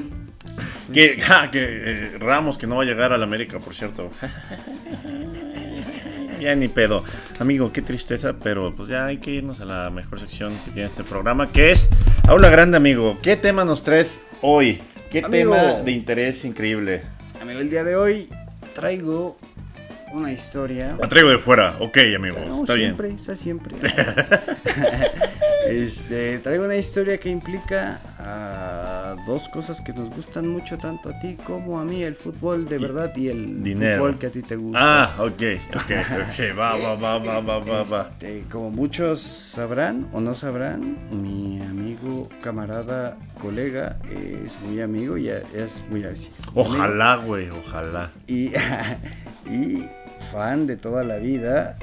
Que, ja, que eh, Ramos, que no va a llegar al América, por cierto. ya ni pedo. Amigo, qué tristeza, pero pues ya hay que irnos a la mejor sección que tiene este programa, que es Aula Grande, amigo. ¿Qué tema nos traes hoy? ¿Qué Amigo. tema de interés increíble? Amigo, el día de hoy traigo una historia. La traigo de fuera. Ok, amigo. No, Está bien. siempre, está siempre. este, traigo una historia que implica a dos cosas que nos gustan mucho tanto a ti como a mí, el fútbol de verdad y el dinero. fútbol que a ti te gusta. Ah, ok, ok, ok. Va, va, va, va, va, va, va. Este, como muchos sabrán o no sabrán, mi amigo, camarada, colega es muy amigo y es muy así. Ojalá, güey, ojalá. Y, y fan de toda la vida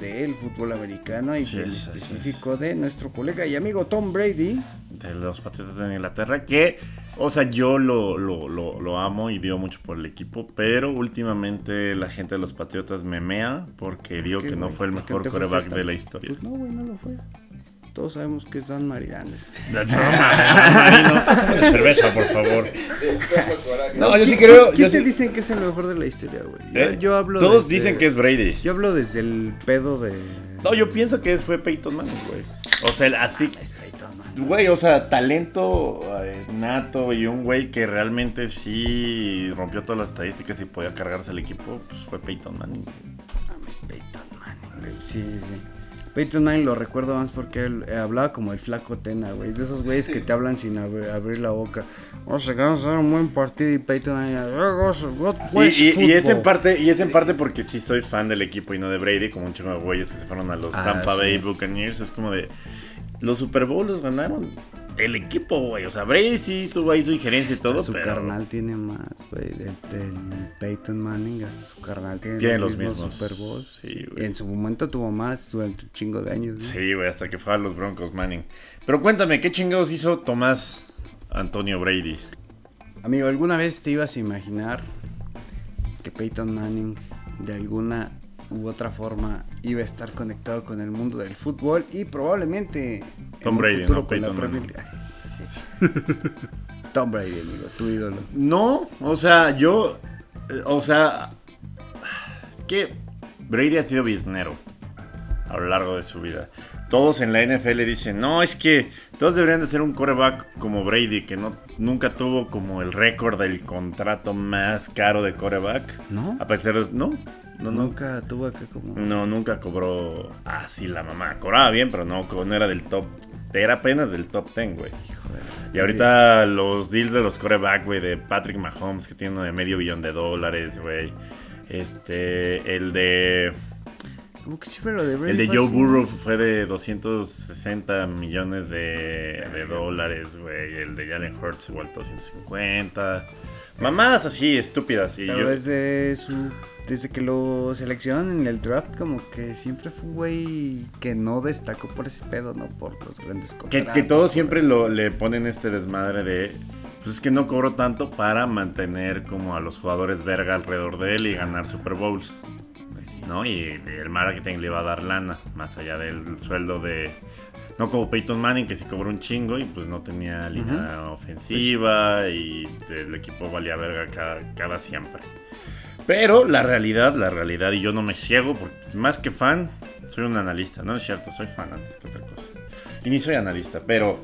del fútbol americano y Sí, en sí, específico de nuestro colega y amigo Tom Brady. de los Patriotas de Inglaterra, que, o sea, yo lo, lo, lo, lo amo y dio mucho por el equipo, pero últimamente la gente de los Patriotas me mea porque digo ¿Qué, que no fue el ¿Por qué mejor coreback de la historia. Pues no, güey, no lo fue. Todos sabemos que es Dan Marilanes. No, no, pásame la cerveza, por favor. No, yo sí creo. ¿Quién te dicen que es el mejor de la historia, güey? Yo, Eh, yo hablo Todos desde- dicen que es Brady. Yo hablo desde el pedo de. No, yo pienso que es- fue Peyton Manning, güey. O sea, el- así. Es Peyton Manning. Güey, o sea, talento eh, nato y un güey que realmente sí rompió todas las estadísticas y podía cargarse el equipo, pues fue Peyton Manning. Mames, Peyton Manning, güey. Sí, sí, sí. Peyton Manning lo recuerdo más porque él eh, hablaba como el flaco Tena, güey. Es de esos güeyes que te hablan sin abrir, abrir la boca. Vamos a vamos a hacer un buen partido y Peyton Manning. "What- what Y, y- y es en football?" parte, y es en parte porque sí soy fan del equipo y no de Brady, como un chingo de güeyes que se fueron a los Ah, Tampa sí. Bay Buccaneers. Es como de. Los Super Bowls los ganaron el equipo, güey. O sea, Brady sí tuvo ahí su injerencia y todo, su pero. carnal tiene más, güey. Del, del Peyton Manning, hasta su carnal tiene, Tiene los mismos. Super Bowls. Sí, güey. En su momento tuvo más durante un chingo de años. Sí, güey, hasta que fue a los Broncos Manning. Pero cuéntame, ¿qué chingados hizo Tomás Antonio Brady? Amigo, ¿alguna vez te ibas a imaginar que Peyton Manning de alguna u otra forma iba a estar conectado con el mundo del fútbol y probablemente en Tom Brady, futuro ¿no? con la Peyton Premier Manning. League? Sí, sí, sí. Tom Brady, amigo, tu ídolo. No, o sea, yo. eh, O sea. Es que Brady ha sido biznero a lo largo de su vida. Todos en la NFL dicen, no, es que todos deberían de ser un coreback como Brady, que no, nunca tuvo como el récord del contrato más caro de coreback. ¿No? A pesar de... No, no, no. Nunca tuvo acá como... No, nunca cobró así la mamá. Cobraba bien, pero no, no era del top. Era apenas del top 10, güey. Hijo de la- Y ahorita los deals de los coreback, güey, de Patrick Mahomes, que tiene uno de medio billón de dólares, güey. Este, el de. Como que lo de Brady. El de Joe. Burrow fue de 260 millones de, de dólares, güey. El de Jalen Hurts igual 250. Mamadas así, estúpidas. Y Pero yo, desde su... Desde que lo seleccionaron en el draft, como que siempre fue un güey que no destacó por ese pedo, ¿no? Por los grandes que, contratos. que todos siempre lo, le ponen este desmadre de. Pues es que no cobró tanto para mantener como a los jugadores verga alrededor de él y ganar Super Bowls. ¿No? Y el marketing le iba a dar lana, más allá del sueldo de... No como Peyton Manning, que sí cobró un chingo y pues no tenía línea ofensiva y el equipo valía verga cada, cada siempre. Pero la realidad, la realidad, y yo no me ciego, porque más que fan, soy un analista, ¿no es cierto? Soy fan antes que otra cosa. Y ni soy analista, pero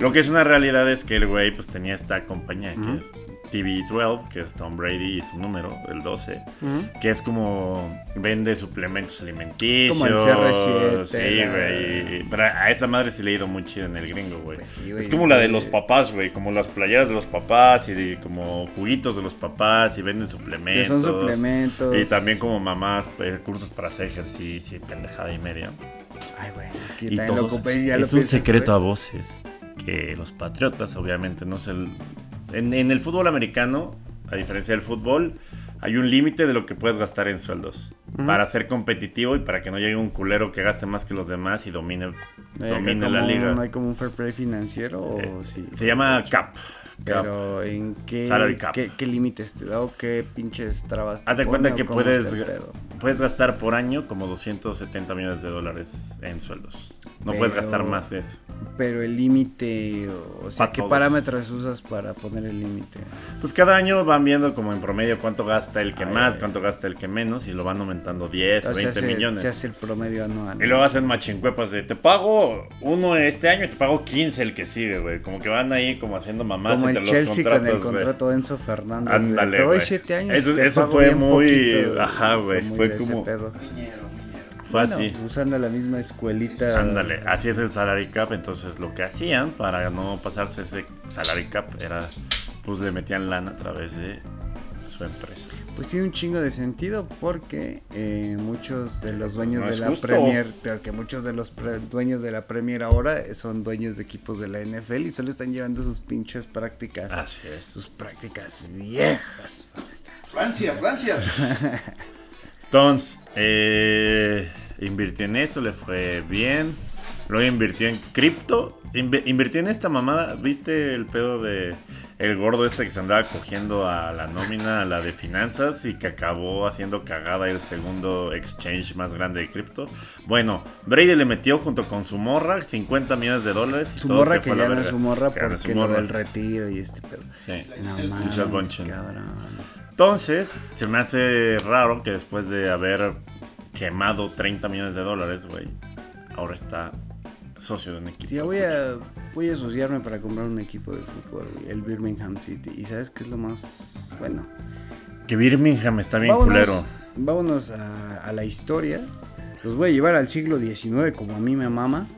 lo que es una realidad es que el güey pues tenía esta compañía que es TV12, que es Tom Brady y su número, el 12, Ujú. que es como vende suplementos alimenticios. Como el CR7, Sí, güey. Pero a esa madre sí le ha ido muy chido en el gringo, güey. Pues sí, es como la de los papás, güey. Como las playeras de los papás y de- como juguitos de los papás y venden suplementos. son suplementos. Y también como mamás, pues, cursos para hacer ejercicio y pendejada y media. Ay, güey, es que Y también lo ocupé y ya lo es un piensas, secreto a voces que los patriotas, obviamente, no se. En, en el fútbol americano, a diferencia del fútbol, hay un límite de lo que puedes gastar en sueldos para ser competitivo y para que no llegue un culero que gaste más que los demás y domine, hay domine la liga. No hay como un fair play financiero o Eh, sí. Se llama cap. Pero en qué, qué, qué límites te da o qué pinches trabas te Haz de cuenta que puedes, puedes gastar por año como 270 millones de dólares en sueldos. No puedes gastar más de eso. Pero el límite, o, o sea, ¿qué todos. parámetros usas para poner el límite? Pues cada año van viendo como en promedio cuánto gasta el que Ay, más, cuánto gasta el que menos y lo van aumentando 10 o O sea, 20 se, millones. se hace el promedio anual. Y luego hacen machincuepas de te pago uno este año y te pago 15 el que sigue, güey. Como que van ahí como haciendo mamás el Chelsea con el contrato de Enzo Fernández. de, Ándale, Te doy güey. 7 años. Eso- fue muy- poquito, ajá, güey, muy fue como- pedo. Fue Bueno, así. Usando la misma escuelita. Ándale, así es el salary cap. Entonces lo que hacían para no pasarse ese salary cap era pues le metían lana a través de su empresa. Pues tiene un chingo de sentido porque eh, muchos de los dueños No de la justo. Premier, pero que muchos de los pre- dueños de la Premier ahora son dueños de equipos de la NFL y solo están llevando sus pinches prácticas, Así es. sus prácticas viejas. Francia, Francia. Entonces, eh, invirtió en eso, le fue bien. Luego invirtió en cripto. invirtió en esta mamada. ¿Viste el pedo de el gordo este que se andaba cogiendo a la nómina, a la de finanzas y que acabó haciendo cagada el segundo exchange más grande de cripto? Bueno, Brady le metió junto con su morra 50 millones de dólares. y Su todo morra se que fue a la ya no es verga. su morra porque su lo del retiro y este pedo. Sí. No mames. Entonces, se me hace raro que después de haber quemado 30 millones de dólares, güey, ahora está socio de un equipo. De voy a, voy a asociarme para comprar un equipo de fútbol, el Birmingham City. ¿Y sabes qué es lo más bueno? Que Birmingham está bien vámonos, culero. vámonos a, a la historia. Los voy a llevar al siglo XIX como a mí me mama.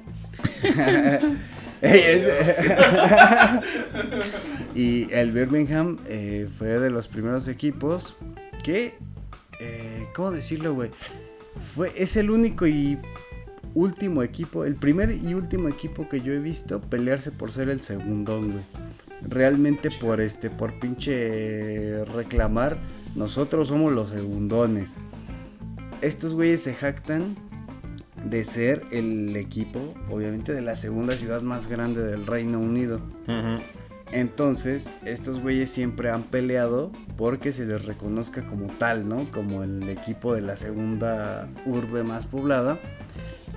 Y el Birmingham eh, fue de los primeros equipos que, eh, ¿cómo decirlo, güey? Fue, es el único y último equipo, el primer y último equipo que yo he visto pelearse por ser el segundón, güey. Realmente por este, por pinche reclamar, nosotros somos los segundones. Estos güeyes se jactan de ser el equipo, obviamente, de la segunda ciudad más grande del Reino Unido. Entonces, estos güeyes siempre han peleado porque se les reconozca como tal, ¿no? Como el equipo de la segunda urbe más poblada.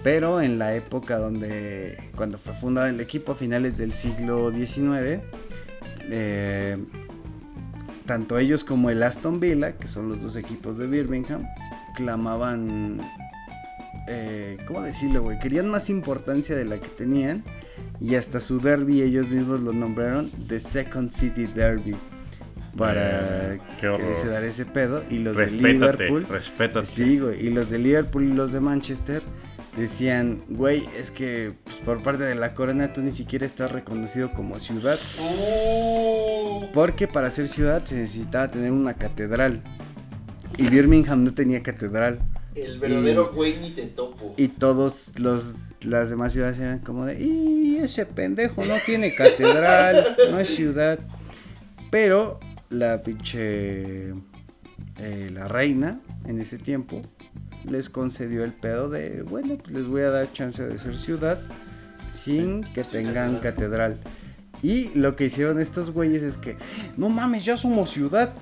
Pero en la época donde, cuando fue fundado el equipo a finales del siglo XIX, eh, tanto ellos como el Aston Villa, que son los dos equipos de Birmingham, clamaban, eh, ¿cómo decirlo, güey? Querían más importancia de la que tenían y hasta su derby ellos mismos lo nombraron The Second City Derby para Eh, qué horror. que se dar ese pedo y los de Liverpool respétate. Sí, güey. Y los de Liverpool y los de Manchester decían, güey, es que pues, por parte de la corona tú ni siquiera estás reconocido como ciudad. Uh, Porque para ser ciudad se necesitaba tener una catedral. Y Birmingham no tenía catedral. el verdadero güey ni te topo. Y todos los las demás ciudades eran como de, y ese pendejo no tiene catedral, no es ciudad. Pero la pinche eh, la reina en ese tiempo les concedió el pedo de, bueno, pues les voy a dar chance de ser ciudad sin que tengan catedral. Y lo que hicieron estos güeyes es que, no mames, ya somos ciudad.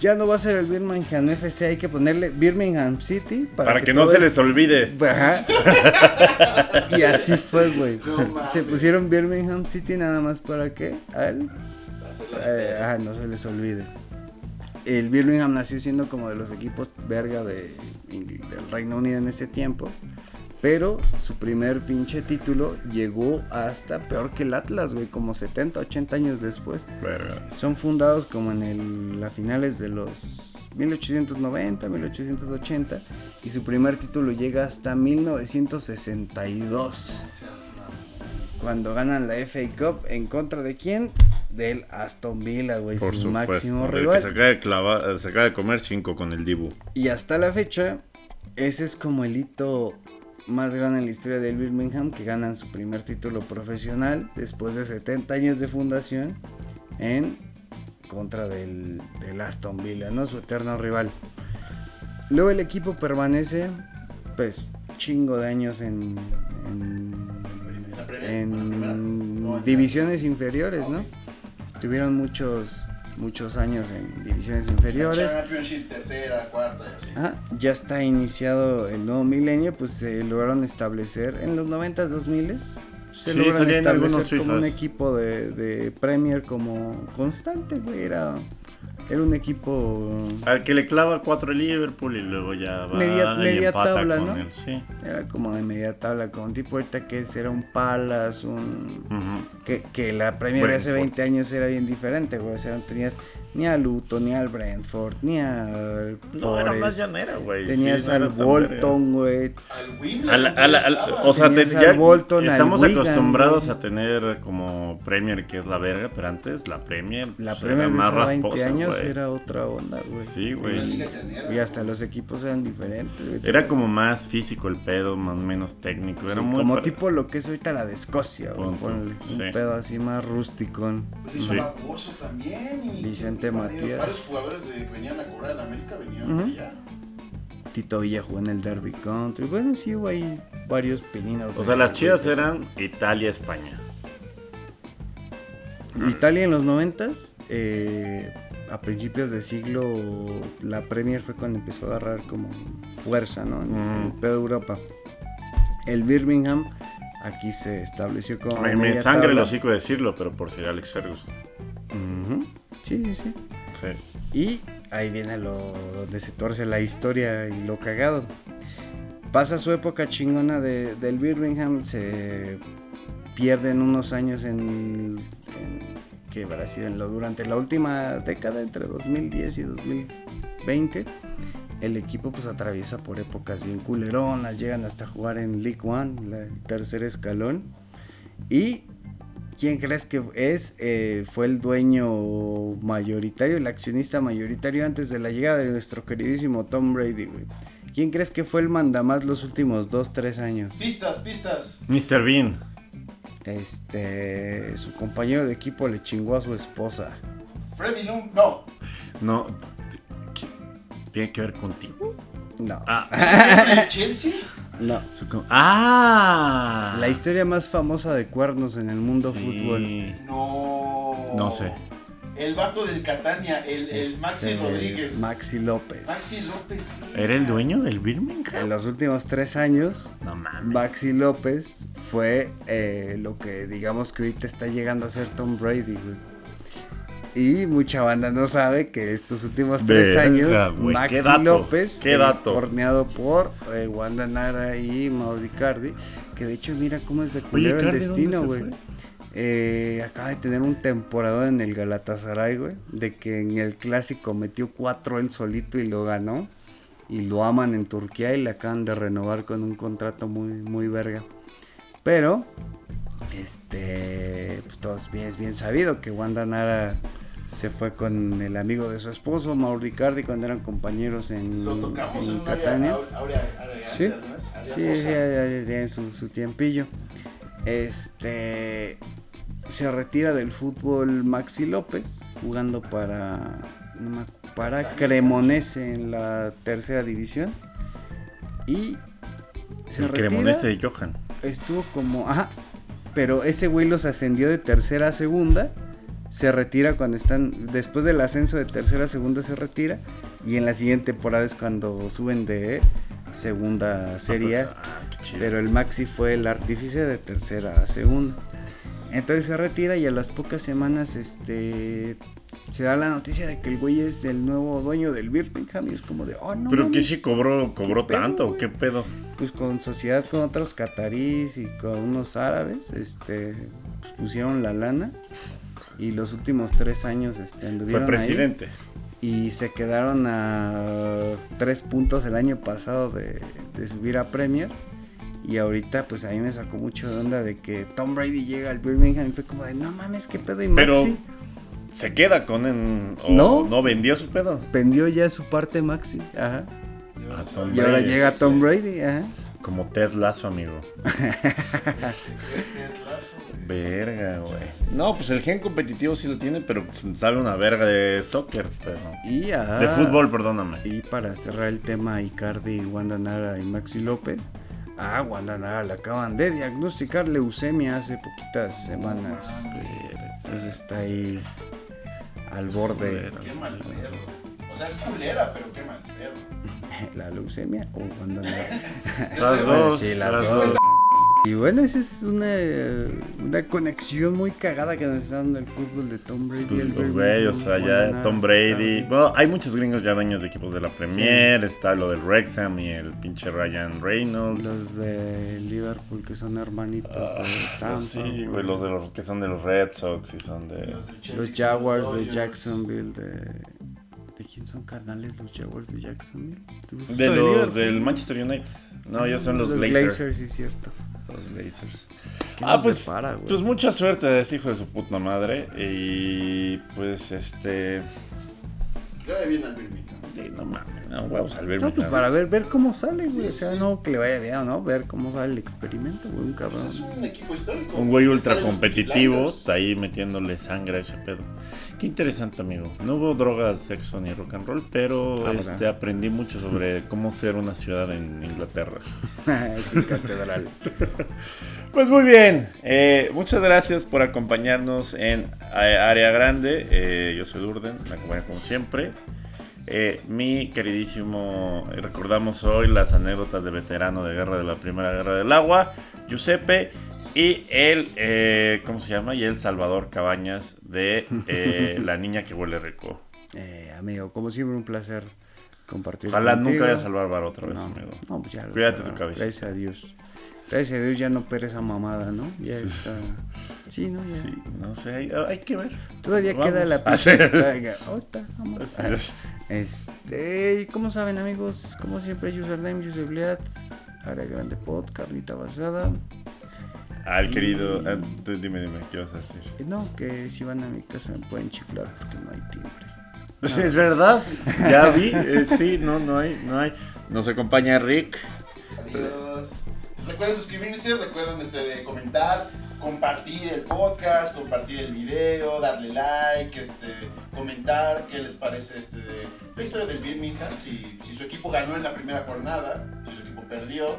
Ya no va a ser el Birmingham FC, hay que ponerle Birmingham City Para, que, no se el- les olvide. Ajá. y así fue, güey. No se pusieron Birmingham City nada más para que a él Hacerla de eh, ajá, no se les olvide. El Birmingham nació siendo como de los equipos verga de, del Reino Unido en ese tiempo. Pero su primer pinche título llegó hasta peor que el Atlas, güey, como 70, 80 años después. Verga. Son fundados como en el, a finales de los 1890, 1880 y su primer título llega hasta 1962 cuando ganan la FA Cup en contra de quién? Del Aston Villa, güey, Por su supuesto. máximo del que rival. se acaba, de clavar- se acaba de comer 5 con el Dibu. Y hasta la fecha, ese es como el hito más grande en la historia del Birmingham, que ganan su primer título profesional después de 70 años de fundación en contra del, del Aston Villa, ¿no? Su eterno rival. Luego el equipo permanece, pues, chingo de años en, en divisiones inferiores, ¿no? Tuvieron muchos, muchos años en divisiones inferiores. Championship, tercera, cuarta y así. Ah, ya está iniciado el nuevo milenio, pues se lograron establecer en los 90s, 2000 se Sí, lograron establecer como un equipo de, de Premier como constante, güey, era, era un equipo, Al que le clava 4 el Liverpool y luego ya va Media- y media empata tabla, con ¿no? él. Sí. era como de media tabla, con tipo ahorita que era un Palace, un... Que, que la Premier de hace Brentford. 20 años era bien diferente, güey, o sea, tenías ni a Luton, ni al Brentford, ni al No, era más Forest. llanera, güey. Tenías sí, al Bolton, güey. Al Wimbledon. Al- al- al- o sea, te- ya al Bolton, al estamos Wigan, acostumbrados a tener como Premier, que es la verga, pero antes la Premier, La pues, Premier era de más hace 20 rasposa, años era otra onda, güey. Sí, güey. Y hasta los equipos eran diferentes, güey. Era como más físico el pedo, más menos técnico. Era Sí, muy como tipo lo que es ahorita la de Escocia, güey. Ponle, sí. Un pedo así más rusticón. Pues Vicente varios- Matías. Varios jugadores de, venían a cobrar en América venían allá. Tito Villa jugó en el Derby Country. Bueno, sí hubo ahí varios pininos. O sea, las chidas eran Italia-España. Italia en los noventas, eh, a principios de siglo, la Premier fue cuando empezó a agarrar como fuerza, ¿no? En, el pedo de Europa. El Birmingham aquí se estableció como. Me, me sangre el hocico decirlo, pero por si Alex Ferguson. Ujú. Sí, sí, sí. Sí. Y ahí viene lo donde se torce la historia y lo cagado. Pasa su época chingona de- del Birmingham, se pierden unos años en, en que habrá sido en lo, durante la última década, entre 2010 y 2020. El equipo pues atraviesa por épocas bien culeronas, llegan hasta jugar en League One, el tercer escalón. Y ¿Quién crees que es? Eh, fue el dueño mayoritario, el accionista mayoritario antes de la llegada de nuestro queridísimo Tom Brady, güey. ¿Quién crees que fue el mandamás los últimos 2, 3 años? Pistas, pistas. Mr. Bean. Este, su compañero de equipo le chingó a su esposa. Freddy Lum. No. No. ¿qué- ¿Tiene que ver contigo? No, Ah, ¿El Chelsea? no. ¡Ah! La historia más famosa de cuernos en el mundo Sí. fútbol. No. No sé. El vato del Catania, el, el Maxi Este, Rodríguez. Maxi López. Maxi López. ¿Era el dueño del Birmingham? En los últimos tres años, No mames. Maxi López fue eh, lo que digamos que ahorita está llegando a ser Tom Brady, güey. Y mucha banda no sabe que estos últimos tres Verga, años, güey, Maxi dato, López, qué eh, dato. horneado por eh, Wanda Nara y Mauricardi, que de hecho mira cómo es de culero el Cardi, destino, ¿dónde güey. Eh, acaba de tener un temporada en el Galatasaray, güey, de que en el clásico metió cuatro él solito y lo ganó. Y lo aman en Turquía y le acaban de renovar con un contrato muy, muy verga. Pero, este, pues todos bien, es bien sabido que Wanda Nara se fue con el amigo de su esposo, Mauro Icardi, cuando eran compañeros en, Lo tocamos en, en área, Catania. área, área, Sí, sí, sí, tiene su, su tiempillo. Este se retira del fútbol Maxi López, jugando para no me acu- para Cremonese en la tercera división. Y se el retira. cremonese de Johan. Estuvo como, ajá, pero ese güey los ascendió de tercera a segunda. Se retira cuando están, después del ascenso de tercera a segunda se retira. Y en la siguiente temporada es cuando suben de segunda serie. Ah, qué chido. Pero el Maxi fue el artífice de tercera a segunda. Entonces se retira y a las pocas semanas este se da la noticia de que el güey es el nuevo dueño del Birmingham y es como de, oh no. ¿Pero qué mames". sí cobró, cobró pedo, tanto? ¿Qué pedo? Pues con sociedad con otros catarís y con unos árabes, este pues, pusieron la lana y los últimos tres años este Fue anduvieron ahí presidente. y se quedaron a tres puntos el año pasado de, de subir a Premier. Y ahorita, pues a mí me sacó mucho de onda de que Tom Brady llega al Birmingham y fue como de no mames, qué pedo. Y Pero Maxi se queda con en, o No. no vendió su pedo. vendió ya su parte Maxi. Ajá. Y ahora Brady. llega Tom Brady. Ajá. Como Ted Lasso, amigo. Verga, güey. No, pues el gen competitivo sí lo tiene, pero sabe una verga de soccer, pero. Y ajá. De fútbol, perdóname. Y para cerrar el tema, Icardi, Wanda Nara y Maxi López. Ah, Wanda Nara le acaban de diagnosticar leucemia hace poquitas semanas. Entonces está ahí al borde. Qué mal. O sea, es culera, pero qué mal. ¿La leucemia o Nara? Las dos. Sí, las las dos. dos. Y bueno, esa es una, una conexión muy cagada que nos está dando el fútbol de Tom Brady. Pues, el pues, güey, o sea, ya Tom Brady. Bueno, hay muchos gringos ya dueños de equipos de la Premier. Está lo del Wrexham y el pinche Ryan Reynolds. Los de Liverpool que son hermanitos de Tampa. Los- Ah, sí, güey, los de los que son de los Red Sox y son de. Los del Jaguars los de. Jacksonville, de... ¿De quién son carnales los Jaguars de Jacksonville? ¿Tú fuiste De los del Manchester United. No, ya son los, Los Glazers. Glazers, sí, cierto. Los Glazers. ¿Qué Ah, pues, separa, güey? pues mucha suerte de ese hijo de su puta madre. Y pues este. Va bien al Birmingham. Sí, no mames, no huevos al ver No, pues para ver, ver cómo sale, güey. o sea, sí. no que le vaya bien, ¿no? Ver cómo sale el experimento, güey. Un cabrón. Pues es un equipo histórico. Un güey ultra competitivo, está ahí metiéndole sangre a ese pedo. Qué interesante, amigo. No hubo drogas, sexo ni rock and roll, pero Ah, este, aprendí mucho sobre cómo ser una ciudad en Inglaterra. sí, catedral. Pues muy bien, eh, muchas gracias por acompañarnos en Área Grande. Eh, yo soy Durden, me acompaña como siempre. Eh, mi queridísimo, eh, recordamos hoy las anécdotas de veterano de guerra de la Primera Guerra del Agua, Giuseppe, y el, eh, ¿cómo se llama? Y el Salvador Cabañas de eh, La Niña que huele rico. Eh, amigo, como siempre, un placer compartir. Ojalá contigo. nunca vaya a salvar bar otra vez, No, amigo. no, pues ya Cuídate tu cabeza. Gracias a Dios. Gracias a Dios ya no pere esa mamada, ¿no? Ya está. Sí, ¿no? Ya. Sí, no sé, hay, hay que ver. Todavía Vamos. queda la Ah, pinche- Ahorita, vamos. Así es. Este, ¿cómo saben amigos? Como siempre, username, usebliad, área grande pod, carnita basada. Al querido, ah, tú dime, dime, ¿qué vas a decir? Eh, No, que si van a mi casa me pueden chiflar porque no hay timbre. Sí, es verdad. Ya vi. eh, sí, no, no hay, no hay. Nos acompaña Rick. Adiós. Recuerden suscribirse, recuerden este, de comentar, compartir el podcast, compartir el video, darle like, este, comentar qué les parece este, de la historia del Birmingham, si, si su equipo ganó en la primera jornada, si su equipo perdió,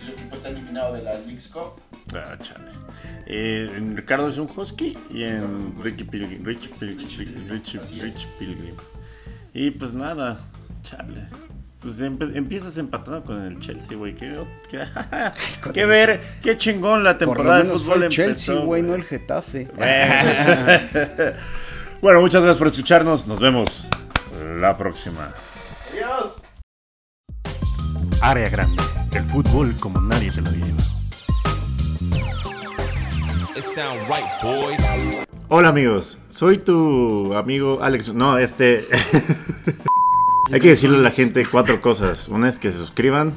si su equipo está eliminado de la League's Cup. Ah, chale. Eh, en Ricardo es un husky y en Ricky Pilgrim. Rich Pilgrim. Y pues nada, chale. Pues empe- empiezas empatando con el Chelsea, güey. Qué, qué, qué ver, qué chingón la temporada de fútbol el Chelsea, empezó, güey, no el Getafe. Bueno. muchas gracias por escucharnos. Nos vemos la próxima. ¡Adiós! Área grande. El fútbol como nadie te lo lleva. Hola amigos, soy tu amigo Alex. No, este. Hay que decirle a la gente cuatro cosas. Una es que se suscriban,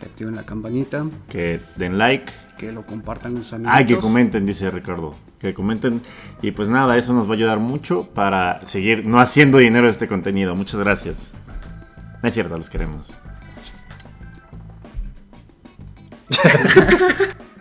Que activen la campanita, que den like. que lo compartan con sus amigos. Ah, que comenten, dice Ricardo. Que comenten. Y pues nada, eso nos va a ayudar mucho para seguir no haciendo dinero de este contenido. Muchas gracias. No es cierto, los queremos.